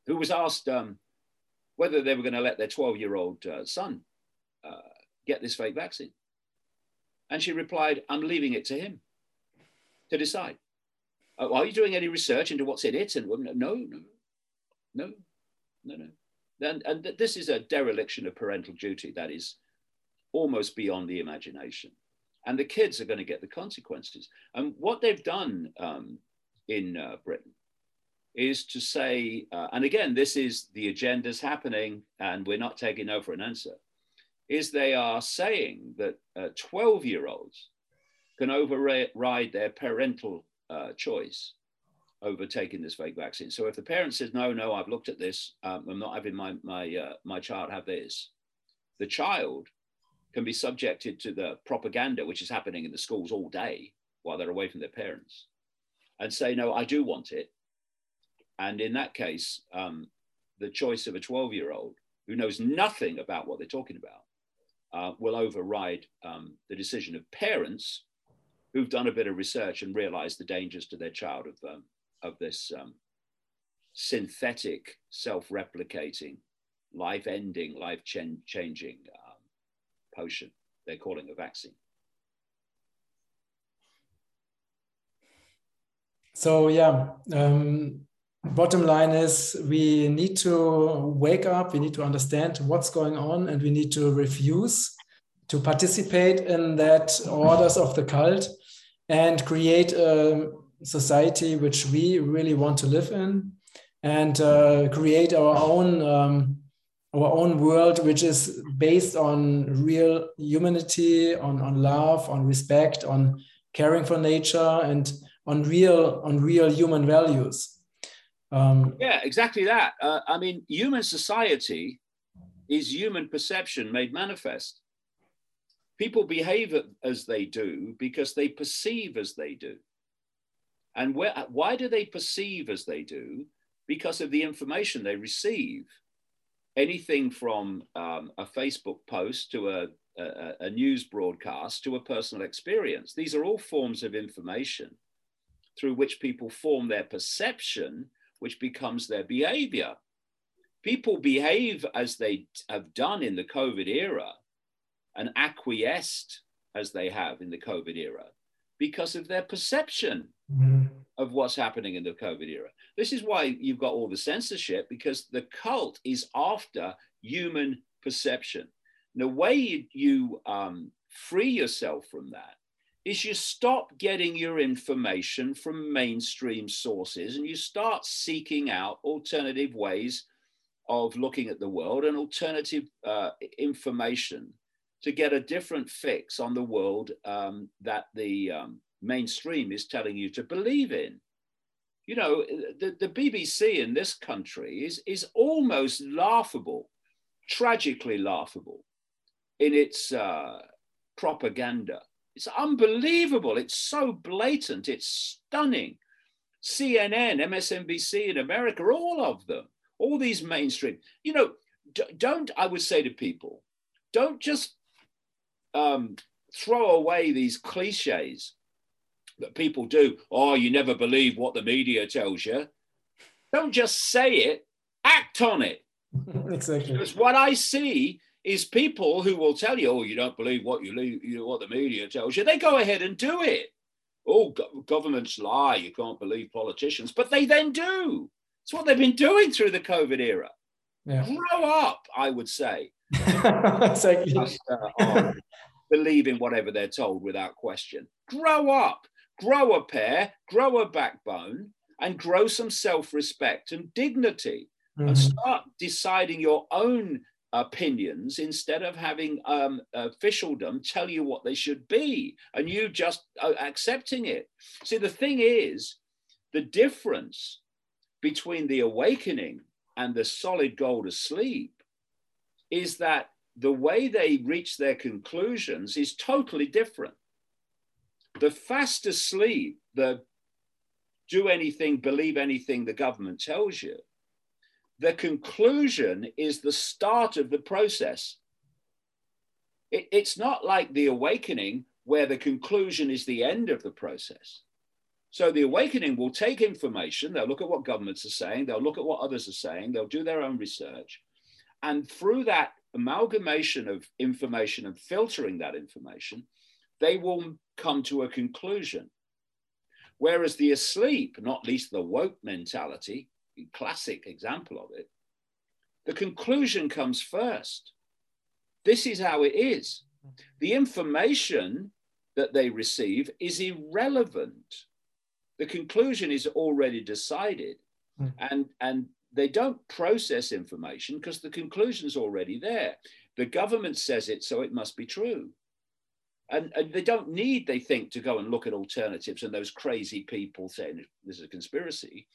who was asked um, whether they were going to let their 12 year old uh, son uh, get this fake vaccine. And she replied, I'm leaving it to him to decide. Oh, are you doing any research into what's in it? And no, no, no, no, no. And, and this is a dereliction of parental duty that is almost beyond the imagination and the kids are going to get the consequences. And what they've done um, in uh, Britain is to say, uh, and again, this is the agendas happening, and we're not taking no for an answer, is they are saying that 12 uh, year olds can override their parental uh, choice over taking this fake vaccine. So if the parent says, no, no, I've looked at this, um, I'm not having my, my, uh, my child have this, the child can be subjected to the propaganda which is happening in the schools all day while they're away from their parents and say, no, I do want it. And in that case, um, the choice of a 12 year old who knows nothing about what they're talking about uh, will override um, the decision of parents who've done a bit of research and realized the dangers to their child of, um, of this um, synthetic, self replicating, life ending, life ch- changing potion they're calling a vaccine. So yeah, um, bottom line is we need to wake up, we need to understand what's going on, and we need to refuse to participate in that orders of the cult and create a society which we really want to live in and uh, create our own um, our own world, which is based on real humanity, on, on love, on respect, on caring for nature, and on real on real human values. Um, yeah, exactly that. Uh, I mean, human society is human perception made manifest. People behave as they do because they perceive as they do. And where, why do they perceive as they do? Because of the information they receive. Anything from um, a Facebook post to a, a, a news broadcast to a personal experience. These are all forms of information through which people form their perception, which becomes their behavior. People behave as they have done in the COVID era and acquiesced as they have in the COVID era because of their perception mm-hmm. of what's happening in the COVID era. This is why you've got all the censorship because the cult is after human perception. And the way you, you um, free yourself from that is you stop getting your information from mainstream sources and you start seeking out alternative ways of looking at the world and alternative uh, information to get a different fix on the world um, that the um, mainstream is telling you to believe in. You know, the, the BBC in this country is, is almost laughable, tragically laughable in its uh, propaganda. It's unbelievable. It's so blatant. It's stunning. CNN, MSNBC in America, all of them, all these mainstream. You know, don't, I would say to people, don't just um, throw away these cliches that people do. Oh, you never believe what the media tells you. Don't just say it, act on it. [LAUGHS] exactly. Because what I see is people who will tell you, "Oh, you don't believe what you, you what the media tells you." They go ahead and do it. Oh, go- governments lie. You can't believe politicians, but they then do. It's what they've been doing through the COVID era. Yeah. Grow up, I would say. [LAUGHS] exactly. Just, uh, believe in whatever they're told without question. Grow up, grow a pair, grow a backbone, and grow some self respect and dignity. Mm-hmm. And start deciding your own opinions instead of having um, officialdom tell you what they should be and you just uh, accepting it. See, the thing is, the difference between the awakening and the solid gold asleep is that the way they reach their conclusions is totally different. The fast asleep, the do anything, believe anything the government tells you, the conclusion is the start of the process. It, it's not like the awakening where the conclusion is the end of the process. So the awakening will take information, they'll look at what governments are saying, they'll look at what others are saying, they'll do their own research. And through that amalgamation of information and filtering that information, they will come to a conclusion. Whereas the asleep, not least the woke mentality, classic example of it, the conclusion comes first. This is how it is. The information that they receive is irrelevant. The conclusion is already decided. Mm. And, and they don't process information because the conclusion is already there. The government says it, so it must be true. And, and, they don't need, they think, to go and look at alternatives and those crazy people saying this is a conspiracy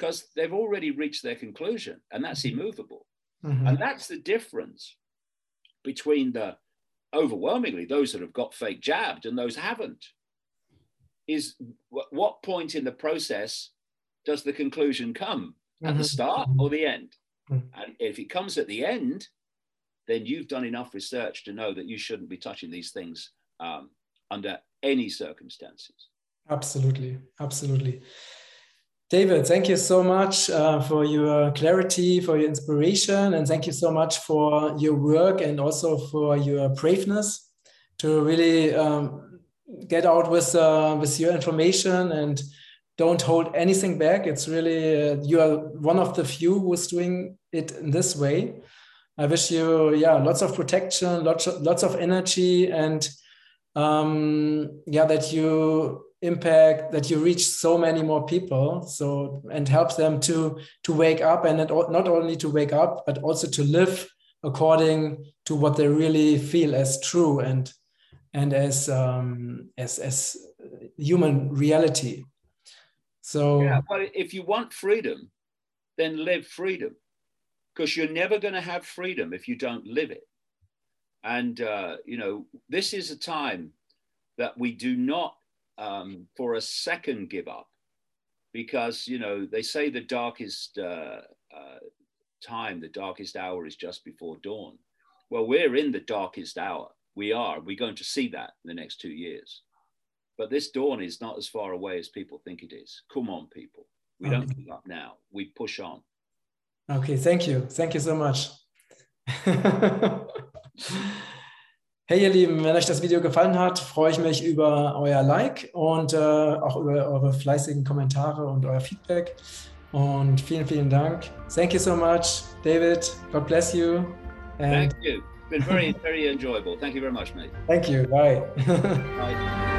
because they've already reached their conclusion and that's mm-hmm. immovable. Mm-hmm. And that's the difference between the overwhelmingly those that have got fake jabbed and those haven't. Is what point in the process does the conclusion come? At mm-hmm. the start or the end? Mm-hmm. And if it comes at the end, then you've done enough research to know that you shouldn't be touching these things um, under any circumstances. Absolutely, absolutely. David, thank you so much uh, for your clarity, for your inspiration, and thank you so much for your work and also for your braveness to really um, get out with uh, with your information and don't hold anything back. It's really uh, you are one of the few who's doing it in this way. I wish you yeah lots of protection, lots of, lots of energy, and um, yeah that you impact that you reach so many more people so and help them to to wake up and not only to wake up but also to live according to what they really feel as true and and as um, as as human reality. So yeah well if you want freedom then live freedom because you're never going to have freedom if you don't live it. And, uh, you know, this is a time that we do not um, for a second give up because, you know, they say the darkest uh, uh, time, the darkest hour is just before dawn. Well, we're in the darkest hour. We are. We're going to see that in the next two years. But this dawn is not as far away as people think it is. Come on, people. We okay. don't give up now. We push on. Okay, thank you. Thank you so much. [LAUGHS] Hey ihr Lieben, wenn euch das Video gefallen hat, freue ich mich über euer Like und äh, auch über eure fleißigen Kommentare und euer Feedback. Und vielen, vielen Dank. Thank you so much, David. God bless you. And Thank you. Been very, very enjoyable. Thank you very much, mate. Thank you. Bye. Bye. [LAUGHS]